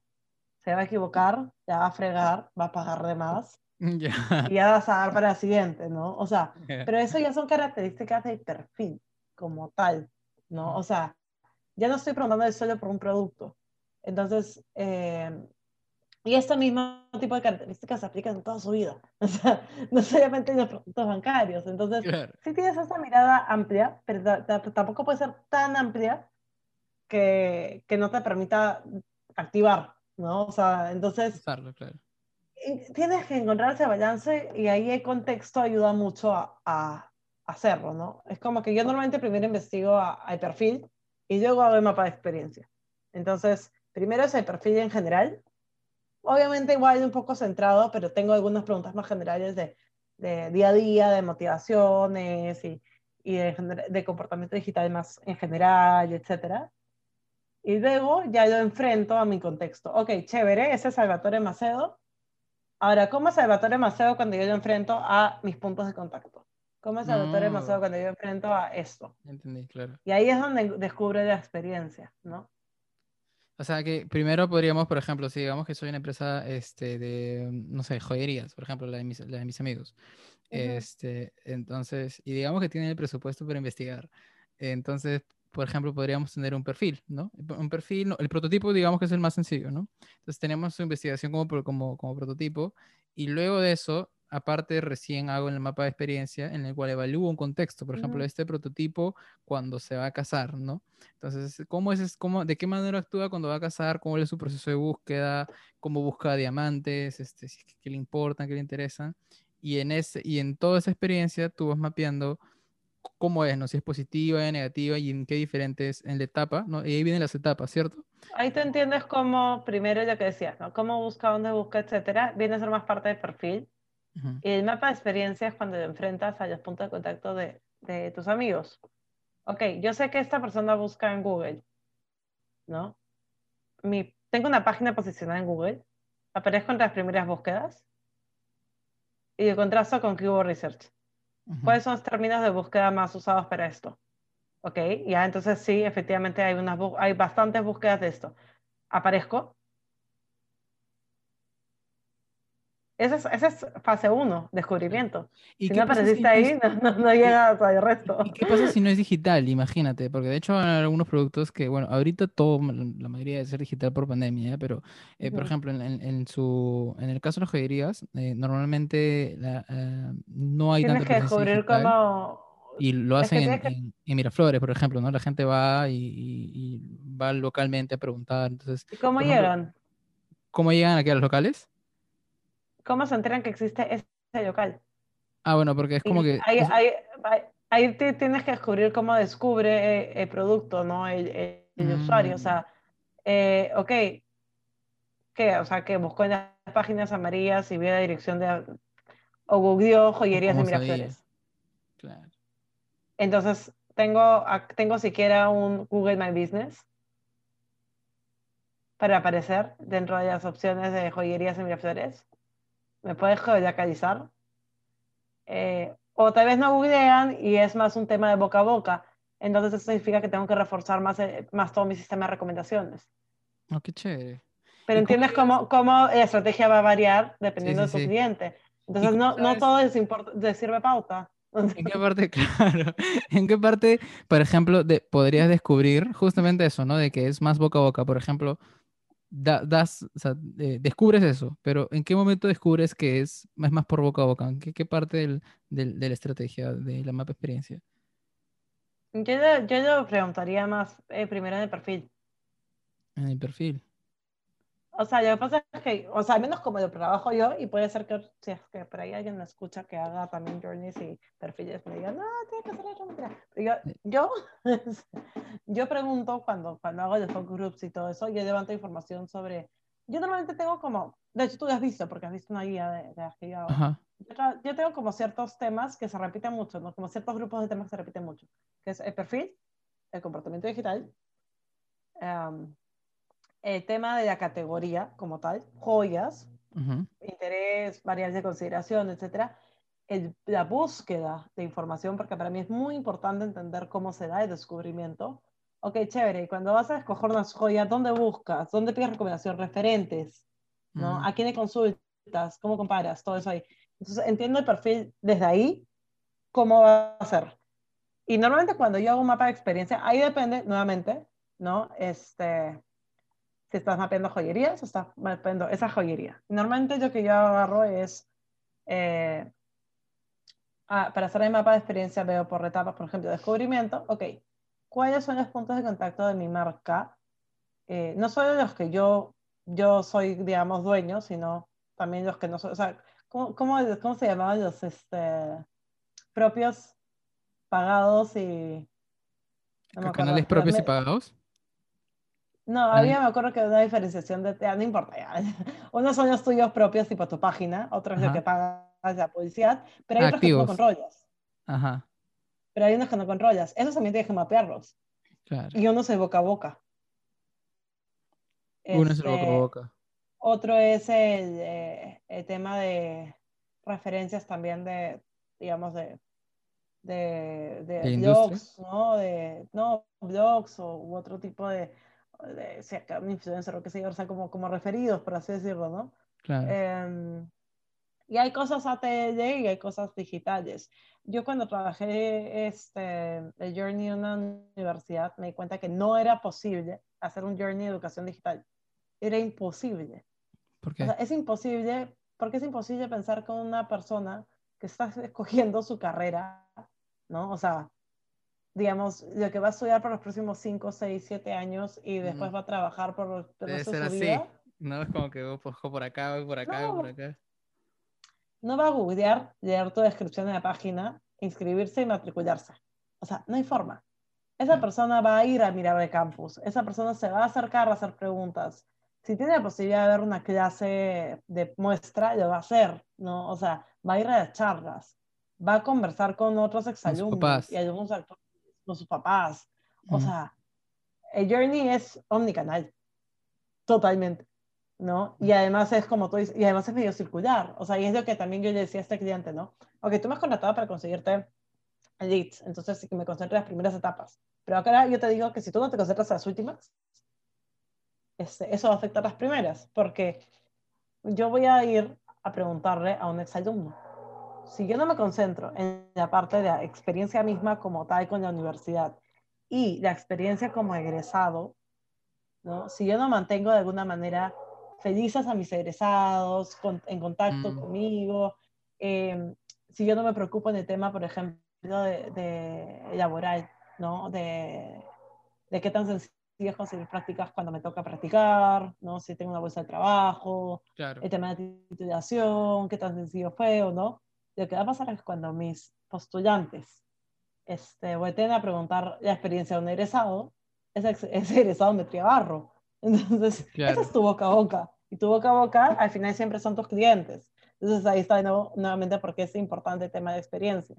se va a equivocar, ya va a fregar, va a pagar de más. y ya vas a dar para el siguiente, ¿no? O sea, pero eso ya son características del perfil como tal, ¿no? O sea, ya no estoy preguntando solo por un producto. Entonces, eh, y este mismo tipo de características se aplican en toda su vida, o sea, no solamente en los productos bancarios. Entonces, sí tienes esa mirada amplia, pero tampoco puede ser tan amplia que, que no te permita activar, ¿no? O sea, entonces... claro. Tienes que encontrar ese balance y ahí el contexto ayuda mucho a, a hacerlo, ¿no? Es como que yo normalmente primero investigo al perfil y luego hago el mapa de experiencia. Entonces, primero es el perfil en general, obviamente igual un poco centrado, pero tengo algunas preguntas más generales de, de día a día, de motivaciones y, y de, de, comportamiento digital más en general, etc. Y luego ya lo enfrento a mi contexto. Ok, chévere, ese es Salvatore Macedo. Ahora, ¿cómo es Salvatore Macedo cuando yo lo enfrento a mis puntos de contacto? ¿Cómo es Salvatore Macedo cuando yo enfrento a esto? Entendí, claro. Y ahí es donde descubre la experiencia, ¿no? O sea que primero podríamos, por ejemplo, si digamos que soy una empresa este, de, no sé, joyerías, por ejemplo, la de mis, la de mis amigos. este, entonces, y digamos que tienen el presupuesto para investigar. Entonces, por ejemplo, podríamos tener un perfil, ¿no? Un perfil, el prototipo digamos que es el más sencillo, ¿no? Entonces tenemos su investigación como, como, como prototipo y luego de eso aparte recién hago el mapa de experiencia en el cual evalúo un contexto, por ejemplo, este prototipo cuando se va a casar, ¿no? Entonces, ¿cómo es, es- cómo, de qué manera actúa cuando va a casar? ¿Cómo es su proceso de búsqueda? ¿Cómo busca diamantes? Este, si es que- ¿Qué le importan? ¿Qué le interesan? Y en, ese, y en toda esa experiencia tú vas mapeando cómo es, ¿no? Si es positiva, negativa y en qué diferentes en la etapa, ¿no? Y ahí vienen las etapas, ¿cierto? Ahí tú entiendes cómo, primero lo que decías, ¿no? Cómo busca, dónde busca, etcétera, viene a ser más parte del perfil. Y el mapa de experiencia es cuando te enfrentas a los puntos de contacto de, de tus amigos. Ok, yo sé que esta persona busca en Google, ¿no? Mi, tengo una página posicionada en Google, aparezco entre las primeras búsquedas y de contrasto con Keyword Research. Ujú. ¿Cuáles son los términos de búsqueda más usados para esto? Ok, ya entonces sí, efectivamente hay, unas, hay bastantes búsquedas de esto. Aparezco. Esa es, esa es fase 1, descubrimiento. ¿Y Si no si apareciste ahí, no, no, no llegas al resto. ¿Y qué pasa si no es digital? Imagínate, porque de hecho hay algunos productos que, bueno, ahorita todo, la mayoría debe ser digital por pandemia, ¿ya? pero, eh, por ejemplo, en, en- en su, en el caso de las joyerías, eh, normalmente la, eh, no hay Tienes tanta que descubrir digital cómo... y lo Es que hacen en, que... en- en Miraflores, por ejemplo, ¿no? La gente va y, y- y va localmente a preguntar. Entonces, ¿Y cómo por ejemplo, llegan? ¿cómo llegan aquí a los locales? ¿Cómo se enteran que existe ese local? Ah, bueno, porque es como que... ahí, es- ahí, ahí, ahí te tienes que descubrir cómo descubre eh, el producto, ¿no? El, el- el usuario. O Mm, sea, eh, ok, ¿qué? O sea, que buscó en las páginas amarillas y vio la dirección de... O googleó ¿o joyerías de. Miraflores. Claro. Entonces, tengo, tengo siquiera un Google My Business para aparecer dentro de las opciones de joyerías en Miraflores. Me puedes geolocalizar. Eh, o tal vez no googlean y es más un tema de boca a boca. Entonces eso significa que tengo que reforzar más, eh, más todo mi sistema de recomendaciones. Oh, qué chévere. Pero ¿Y cómo entiendes cómo, cómo la estrategia va a variar Sí, dependiendo sí, de tu sí. cliente. ¿Y Entonces no, no todo es de sirve pauta. ¿En qué parte, claro, en qué parte, por ejemplo, de, podrías descubrir justamente eso, ¿no? De que es más boca a boca, por ejemplo, da- das, o sea, eh, descubres eso, pero ¿en qué momento descubres que es, es más por boca a boca? ¿En qué, qué parte del, del- de la estrategia, de la mapa experiencia? Yo, le- yo lo preguntaría más eh, primero en el perfil. En el perfil. O sea, lo que pasa es que, o sea, al menos como lo trabajo yo, y puede ser que si es que por ahí alguien me escucha que haga también journeys y perfiles, me diga, no, tiene que eso, mentira". Pero yo, yo, yo pregunto cuando, cuando hago los focus groups y todo eso, yo levanto información sobre, yo normalmente tengo como, de hecho tú lo has visto, porque has visto una guía de, de las que yo hago. Ajá. Yo, tengo como ciertos temas que se repiten mucho, ¿no? Como ciertos grupos de temas que se repiten mucho, que es el perfil, el comportamiento digital, em, el tema de la categoría como tal, joyas, ujú, interés, variables de consideración, etcétera, el- la búsqueda de información, porque para mí es muy importante entender cómo se da el descubrimiento. Ok, chévere, y cuando vas a escoger unas joyas, ¿dónde buscas? ¿Dónde pides recomendación? Referentes, ¿no? mm, ¿A quién le consultas? ¿Cómo comparas? Todo eso ahí. Entonces, entiendo el perfil desde ahí, cómo va a ser. Y normalmente cuando yo hago un mapa de experiencia, ahí depende, nuevamente, ¿no? Este, si estás mapeando joyerías o estás mapeando esa joyería. Normalmente lo que yo agarro es, eh, ah, para hacer el mapa de experiencia veo por etapas, por ejemplo, descubrimiento, ok, ¿cuáles son los puntos de contacto de mi marca? Eh, no solo los que yo, yo soy, digamos, dueño, sino también los que no soy, o sea, ¿cómo, cómo, cómo se llamaban los este, propios pagados y... No me ¿ca- ¿Canales acuerdo, propios y pagados? No, había, me acuerdo que una diferenciación de, ya, no importa, ya. Unos son los tuyos propios, tipo tu página, otro es lo Ajá. que pagas la publicidad, pero hay Ah, otros que no activos. controlas. Ajá, Pero hay unos que no controlas. Esos también tienes que mapearlos. claro. Y uno es boca a boca. Uno es el boca a Este, boca. Otro es el, eh, el tema de referencias también de, digamos, de, de, blogs, ¿no? De, no, blogs o u otro tipo de, de si acá un influencer o qué sé yo, o sea, como, como referidos, por así decirlo, ¿no? Claro. Em, y hay cosas ATL y hay cosas digitales. Yo cuando trabajé este, el Journey en una universidad me di cuenta que no era posible hacer un Journey de educación digital. Era imposible. ¿Por O qué? sea, es imposible porque es imposible pensar con una persona que está escogiendo su carrera, ¿no? O sea, digamos, lo que va a estudiar por los próximos 5, 6, 7 años y después va a trabajar por el resto de su así. vida. No es como que voy por acá, voy por acá, voy por acá. No va a googlear, leer tu descripción de la página, inscribirse y matricularse. O sea, no hay forma. Esa persona va a ir a mirar el campus, esa persona se va a acercar a hacer preguntas. Si tiene la posibilidad de ver una clase de muestra, lo va a hacer, ¿no? O sea, va a ir a las charlas, va a conversar con otros exalumnos y alumnos con sus papás. O sea, el Journey es omnicanal, totalmente, ¿no? Y además es como tú dices, y además es medio circular, o sea, y es lo que también yo le decía a este cliente, ¿no? Ok, tú me has contratado para conseguirte leads, entonces me concentro en las primeras etapas. Pero acá yo te digo que si tú no te concentras en las últimas, este, eso va a afectar las primeras, porque yo voy a ir a preguntarle a un exalumno. Si yo no me concentro en la parte de la experiencia misma como tal con la universidad y la experiencia como egresado, ¿no? si yo no mantengo de alguna manera felices a mis egresados, en contacto mm. conmigo, em, si yo no me preocupo en el tema, por ejemplo, de, laboral, ¿no? De, de, qué tan sencillo es conseguir prácticas cuando me toca practicar, ¿no? Si tengo una bolsa de trabajo, el tema de titulación, qué tan sencillo fue o no. Lo que va a pasar es cuando mis postulantes este, vuelten a preguntar la experiencia de un egresado, ese, ese egresado me barro. Entonces, esa es tu boca a boca. Y tu boca a boca, al final siempre son tus clientes. Entonces, ahí está nuevo, nuevamente porque es importante el tema de experiencia.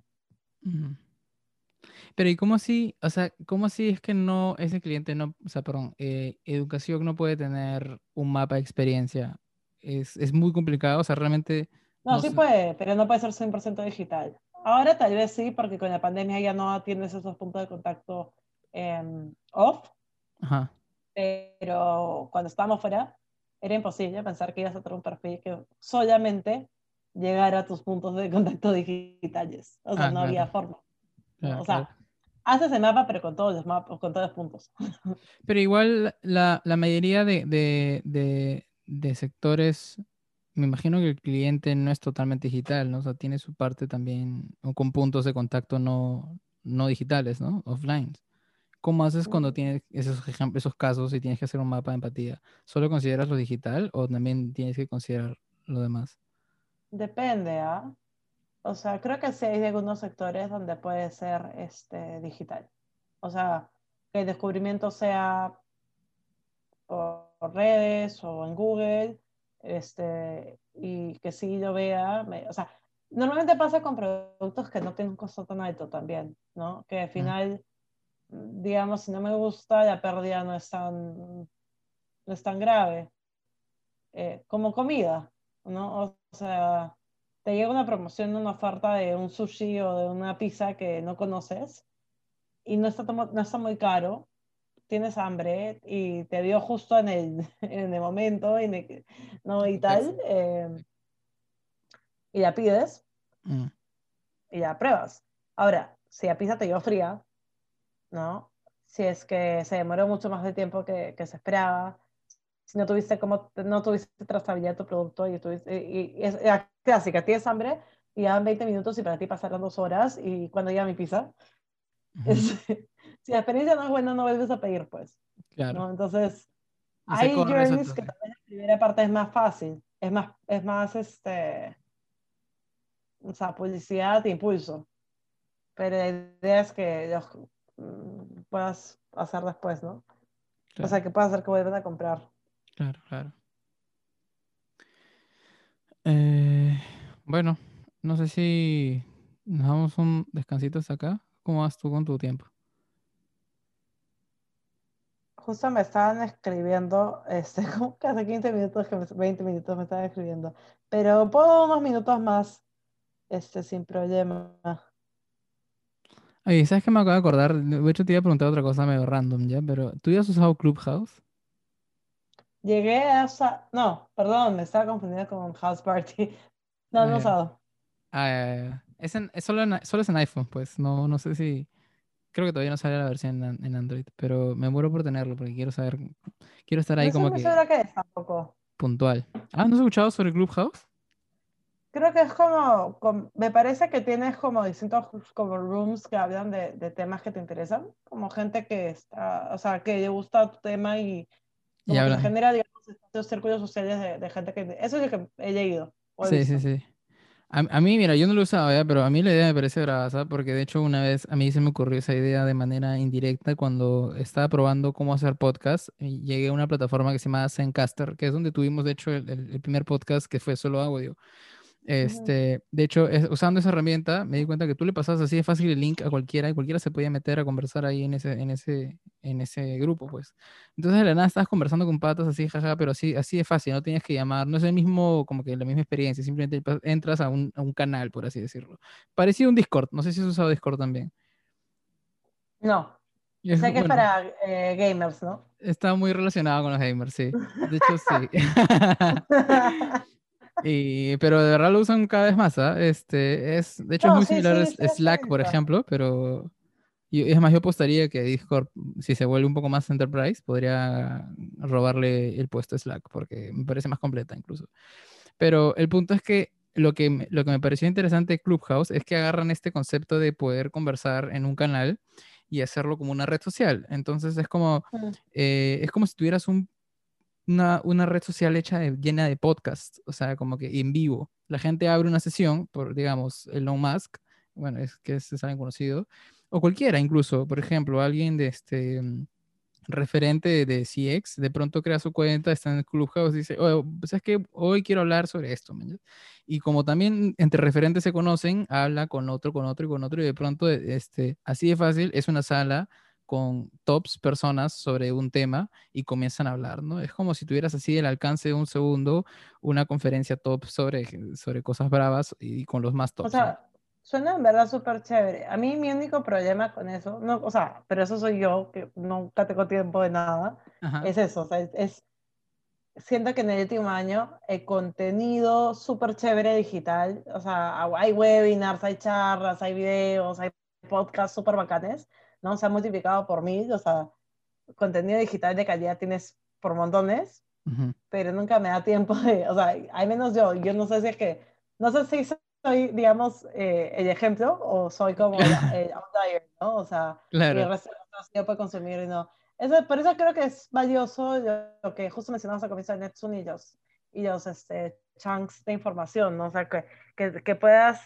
Pero ¿y cómo así, o sea, cómo así es que no, ese cliente no, o sea, perdón, eh, educación no puede tener un mapa de experiencia? Es, es muy complicado, o sea, realmente... No, sí puede, pero no puede ser 100% digital. Ahora tal vez sí, porque con la pandemia ya no tienes esos puntos de contacto em, off. Ajá. Pero cuando estábamos fuera, era imposible pensar que ibas a tener un perfil que solamente llegar a tus puntos de contacto digitales. O sea, ah, no había forma. o sea, haces el mapa, pero con todos los mapas, con todos los puntos. Pero igual la, la mayoría de, de, de, de, sectores, me imagino que el cliente no es totalmente digital, ¿no? O sea, tiene su parte también con puntos de contacto no, no digitales, ¿no? Offline. ¿Cómo haces cuando tienes esos ejemplos, esos casos y tienes que hacer un mapa de empatía? ¿Solo consideras lo digital o también tienes que considerar lo demás? Depende, ¿ah? O sea, creo que sí hay algunos sectores donde puede ser este, digital. O sea, que el descubrimiento sea por redes o en Google, este, y que sí lo vea. o sea, normalmente pasa con productos que no tienen un costo tan alto también, ¿no? Que al final, digamos, si no me gusta, la pérdida no es tan, no es tan grave. Eh, como comida, ¿no? O sea, te llega una promoción, una oferta de un sushi o de una pizza que no conoces y no está, no está muy caro, tienes hambre y te dio justo en el, en el momento y, ¿no? y tal, em, y la pides mm. y la pruebas. Ahora, si la pizza te dio fría, ¿no? Si es que se demoró mucho más de tiempo que, que se esperaba, si no tuviste como no tuviste trazabilidad de tu producto y, tuviste, y, es la clásica, tienes hambre y ya 20 minutos y para ti pasaron dos horas y cuando llega mi pizza. si la experiencia no es buena, no vuelves a pedir, pues. Claro. Entonces, hay journeys que también la primera parte es más fácil, es más, es más, este, o sea, publicidad de impulso. Pero la idea es que los mm, puedas hacer después, ¿no? O sea, que puedas hacer que vuelvan a comprar. Claro, claro. Eh, bueno, no sé si nos damos un descansito hasta acá. ¿Cómo vas tú con tu tiempo? Justo me estaban escribiendo, este, como que hace 15 minutos, que 20 minutos me estaban escribiendo, pero puedo unos minutos más, este, sin problema. Oye, ¿sabes qué me acabo de acordar? De hecho, te iba a preguntar otra cosa medio random, ¿ya? Pero, ¿tú ya has usado Clubhouse? Llegué a No, perdón, me estaba confundiendo con House Party. No, no he usado. Ah, es, solo, es en iPhone, pues. No, no sé si. Creo que todavía no sale la versión en, Android, pero me muero por tenerlo porque quiero saber. Quiero estar ahí como que. que es tampoco. Puntual. Ah, ¿no has escuchado sobre Clubhouse? creo que es como, me parece que tienes como distintos como rooms que hablan de, de, temas que te interesan, como gente que está, o sea, que le gusta tu tema y, como y genera, digamos, estos círculos sociales de, de, gente que, eso es lo que he leído. Sí, sí, sí. A, mí, mira, yo no lo usaba ya, pero a mí la idea me parece brava, Porque de hecho una vez a mí se me ocurrió esa idea de manera indirecta cuando estaba probando cómo hacer podcast. Y llegué a una plataforma que se llama Zencaster, que es donde tuvimos de hecho el, el primer podcast que fue solo audio. Este, de hecho, usando esa herramienta, me di cuenta que tú le pasabas así de fácil el link a cualquiera y cualquiera se podía meter a conversar ahí en ese, en ese, en ese grupo, pues. Entonces, de la nada estabas conversando con patas así, jaja, pero así, así de fácil, no tenías que llamar, no es el mismo, como que la misma experiencia, simplemente entras a un, a un canal, por así decirlo. Parecía un Discord, no sé si has usado Discord también. No, sé que es para eh, gamers, ¿no? Está muy relacionado con los gamers, sí. De hecho, sí. Y, pero de verdad lo usan cada vez más, ¿ah? Este, es, de hecho, es muy similar a Slack, por ejemplo, pero y es más, yo apostaría que Discord, si se vuelve un poco más enterprise, podría robarle el puesto a Slack, porque me parece más completa incluso. Pero el punto es que lo que, lo que me pareció interesante de Clubhouse es que agarran este concepto de poder conversar en un canal y hacerlo como una red social. Entonces es como, mm. eh, es como si tuvieras un una, una red social hecha llena de podcasts, o sea, como que en vivo. La gente abre una sesión por, digamos, Elon Musk, bueno, es que es alguien conocido, o cualquiera incluso, por ejemplo, alguien de este mm, referente de CX, de pronto crea su cuenta, está en el Clubhouse y dice, oh, ¿sabes que Hoy quiero hablar sobre esto. Y como también entre referentes se conocen, habla con otro, con otro y con otro, y de pronto, este, así de fácil, es una sala con tops personas sobre un tema y comienzan a hablar, ¿no? Es como si tuvieras así el alcance de un segundo una conferencia top sobre, sobre cosas bravas y con los más tops. O sea, suena en verdad súper chévere. A mí mi único problema con eso, no, o sea, pero eso soy yo, que nunca tengo tiempo de nada, es eso, o sea, es, siento que en el último año el contenido súper chévere digital, o sea, hay webinars, hay charlas, hay videos, hay podcasts súper bacanes, ¿no? Se ha multiplicado por mil, o sea, contenido digital de calidad tienes por montones, pero nunca me da tiempo de, o sea, al menos yo, yo no sé si es que, no sé si soy, digamos, eh, el ejemplo o soy como el outlier, ¿no? O sea, claro. el resto de puede consumir y no. Eso, por eso creo que es valioso lo que justo mencionamos al comienzo de Netsun y los, y los este, chunks de información, ¿no? O sea, que, que, que puedas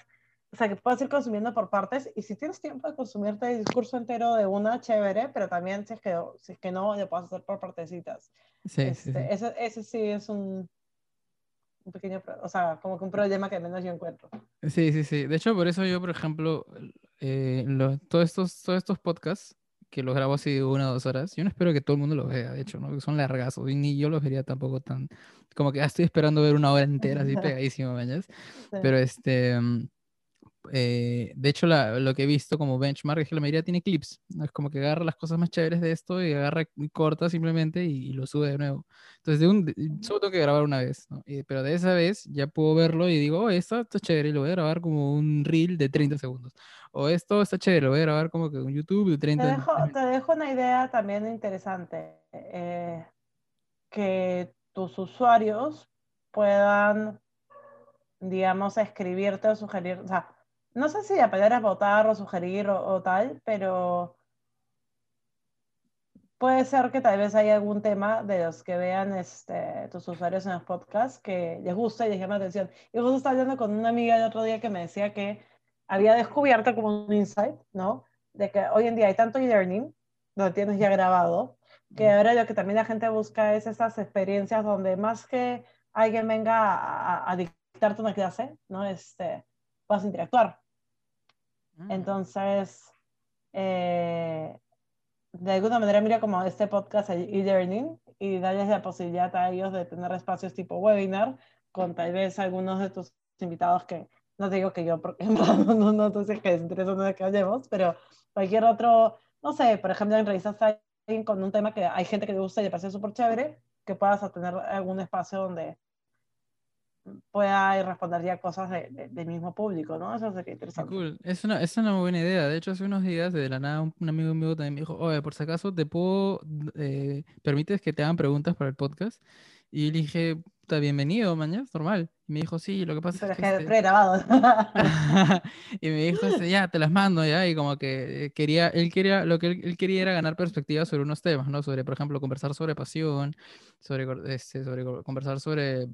o sea, que puedes ir consumiendo por partes y si tienes tiempo de consumirte el discurso entero de una, chévere, pero también si es que, si es que no, lo puedes hacer por partecitas. Sí, este, sí, Ese, ese, sí es un, un pequeño, o sea, como que un problema que menos yo encuentro. Sí, sí, sí. De hecho, por eso yo, por ejemplo, eh, todos, estos, todos estos podcasts que los grabo así de una o dos horas, yo no espero que todo el mundo los vea, de hecho, ¿no? Son largazos y ni yo los vería tampoco tan, como que ya estoy esperando ver una hora entera así pegadísimo, ¿me Pero este... Mm, eh, de hecho, lo que he visto como benchmark es que la mayoría tiene clips. Es como que agarra las cosas más chéveres de esto y agarra y corta simplemente y, lo sube de nuevo. Entonces, de un, solo tengo que grabar una vez, pero de esa vez ya puedo verlo y digo, oh, esto, está chévere, y lo voy a grabar como un reel de 30 segundos. O esto está chévere, lo voy a grabar como que un YouTube de 30 te dejo, te dejo una idea también interesante. Eh, que tus usuarios puedan, digamos, escribirte o sugerir, o sea, no sé si la palabra es votar o sugerir o, tal, pero puede ser que tal vez haya algún tema de los que vean este, tus usuarios en los podcasts que les guste y les llame la atención. Y justo estaba hablando con una amiga el otro día que me decía que había descubierto como un insight, ¿no? De que hoy en día hay tanto e-learning, lo tienes ya grabado, que ahora lo que también la gente busca es esas experiencias donde más que alguien venga a, a dictarte una clase, ¿no? Este, puedas interactuar. Mm. Entonces, eh, de alguna manera mira como este podcast e-learning y darles la posibilidad a ellos de tener espacios tipo webinar con tal vez algunos de tus invitados que no te digo que yo, porque no, no, no, sé que les interesa de que hablemos, pero cualquier otro, no sé, por ejemplo, en revistas alguien con un tema que hay gente que le gusta y le parece súper chévere, que puedas tener algún espacio donde pueda responder ya cosas de, del mismo público, ¿no? Eso sería interesante. Cool. Es una, es una muy buena idea. De hecho, hace unos días, de la nada, un, amigo mío también me dijo, oye, por si acaso, ¿te puedo, eh, permites que te hagan preguntas para el podcast? Y le dije, está bienvenido, mañana, normal. Y me dijo, sí, lo que pasa Pero es que... este- pregrabado. y me dijo, este, ya, te las mando, ya, y como que quería, él quería, lo que él, él quería era ganar perspectiva sobre unos temas, ¿no? Sobre, por ejemplo, conversar sobre pasión, sobre, este, sobre co- conversar sobre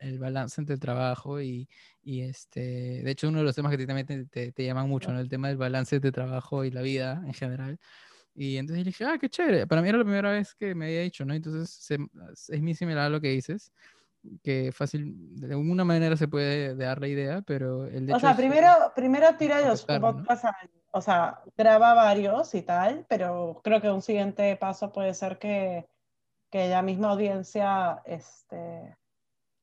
el balance entre el trabajo y, y este, de hecho, uno de los temas que te, te, te llaman mucho, ¿no? El tema del balance entre trabajo y la vida en general. Y entonces dije, ah, qué chévere. Para mí era la primera vez que me había dicho, ¿no? Entonces se- es muy similar a lo que dices, que fácil, de alguna manera se puede dar la idea, pero el de O sea, es- primero, primero tira los ¿no? podcasts, al- o sea, graba varios y tal, pero creo que un siguiente paso puede ser que, que la misma audiencia este,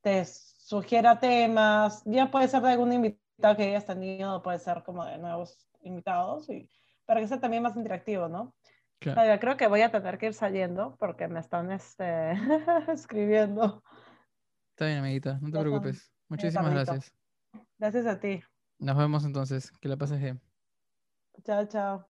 te sugiera temas, ya puede ser de algún invitado que hayas tenido, puede ser como de nuevos invitados, y, para que sea también más interactivo, ¿no? Claro. Creo que voy a tener que ir saliendo porque me están este, escribiendo. Está bien, amiguita, no te preocupes. Muchísimas gracias. Gracias a ti. Nos vemos entonces. Que la pases bien. Chao, chao.